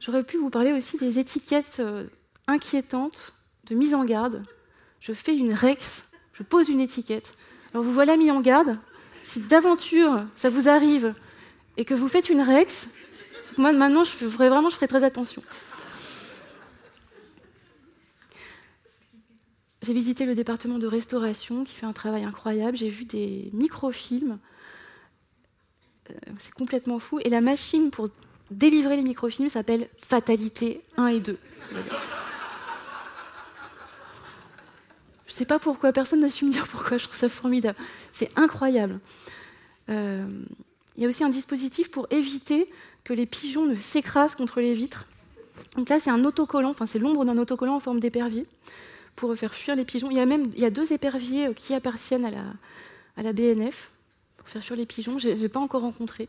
J'aurais pu vous parler aussi des étiquettes euh, inquiétantes de mise en garde. Je fais une rex, je pose une étiquette. Alors vous voilà mis en garde. Si d'aventure ça vous arrive et que vous faites une rex, moi maintenant je ferai vraiment je ferai très attention. J'ai visité le département de restauration qui fait un travail incroyable. J'ai vu des microfilms. Euh, c'est complètement fou. Et la machine pour délivrer les microfilms s'appelle Fatalité 1 et 2. Je ne sais pas pourquoi, personne n'a su me dire pourquoi, je trouve ça formidable. C'est incroyable. Euh, il y a aussi un dispositif pour éviter que les pigeons ne s'écrasent contre les vitres. Donc là, c'est un autocollant, enfin c'est l'ombre d'un autocollant en forme d'épervier pour faire fuir les pigeons. Il y a même il y a deux éperviers qui appartiennent à la, à la BNF pour faire fuir les pigeons. Je n'ai pas encore rencontré.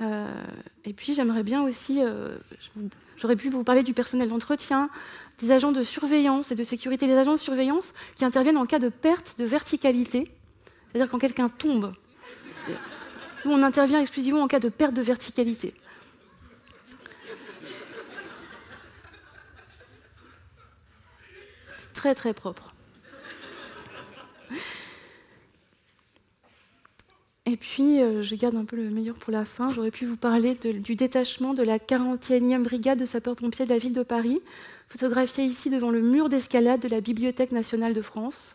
Euh, et puis j'aimerais bien aussi, euh, j'aurais pu vous parler du personnel d'entretien, des agents de surveillance et de sécurité, des agents de surveillance qui interviennent en cas de perte de verticalité, c'est-à-dire quand quelqu'un tombe. Nous, on intervient exclusivement en cas de perte de verticalité. Très très propre. Et puis, euh, je garde un peu le meilleur pour la fin. J'aurais pu vous parler du détachement de la 41e brigade de sapeurs-pompiers de la ville de Paris, photographié ici devant le mur d'escalade de la Bibliothèque nationale de France.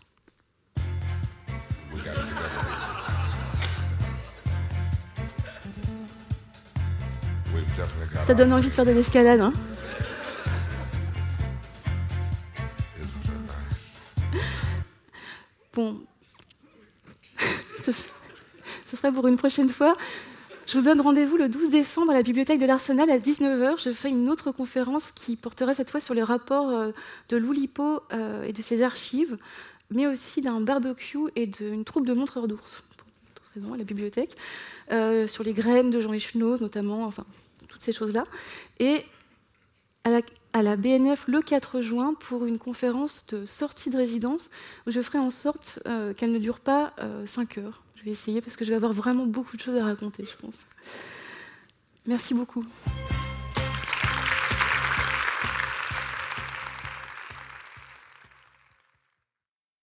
Ça donne envie de faire de l'escalade. hein. Bon, ce serait pour une prochaine fois. Je vous donne rendez-vous le 12 décembre à la bibliothèque de l'Arsenal à 19h. Je fais une autre conférence qui portera cette fois sur les rapports euh, de l'Oulipo euh, et de ses archives, mais aussi d'un barbecue et d'une troupe de montreurs d'ours, pour d'autres raisons, à la bibliothèque, euh, sur les graines de Jean Echenoz notamment, enfin, toutes ces choses-là. Et à la, à la BNF le 4 juin pour une conférence de sortie de résidence où je ferai en sorte euh, qu'elle ne dure pas 5 heures. Je vais essayer parce que je vais avoir vraiment beaucoup de choses à raconter, je pense. Merci beaucoup.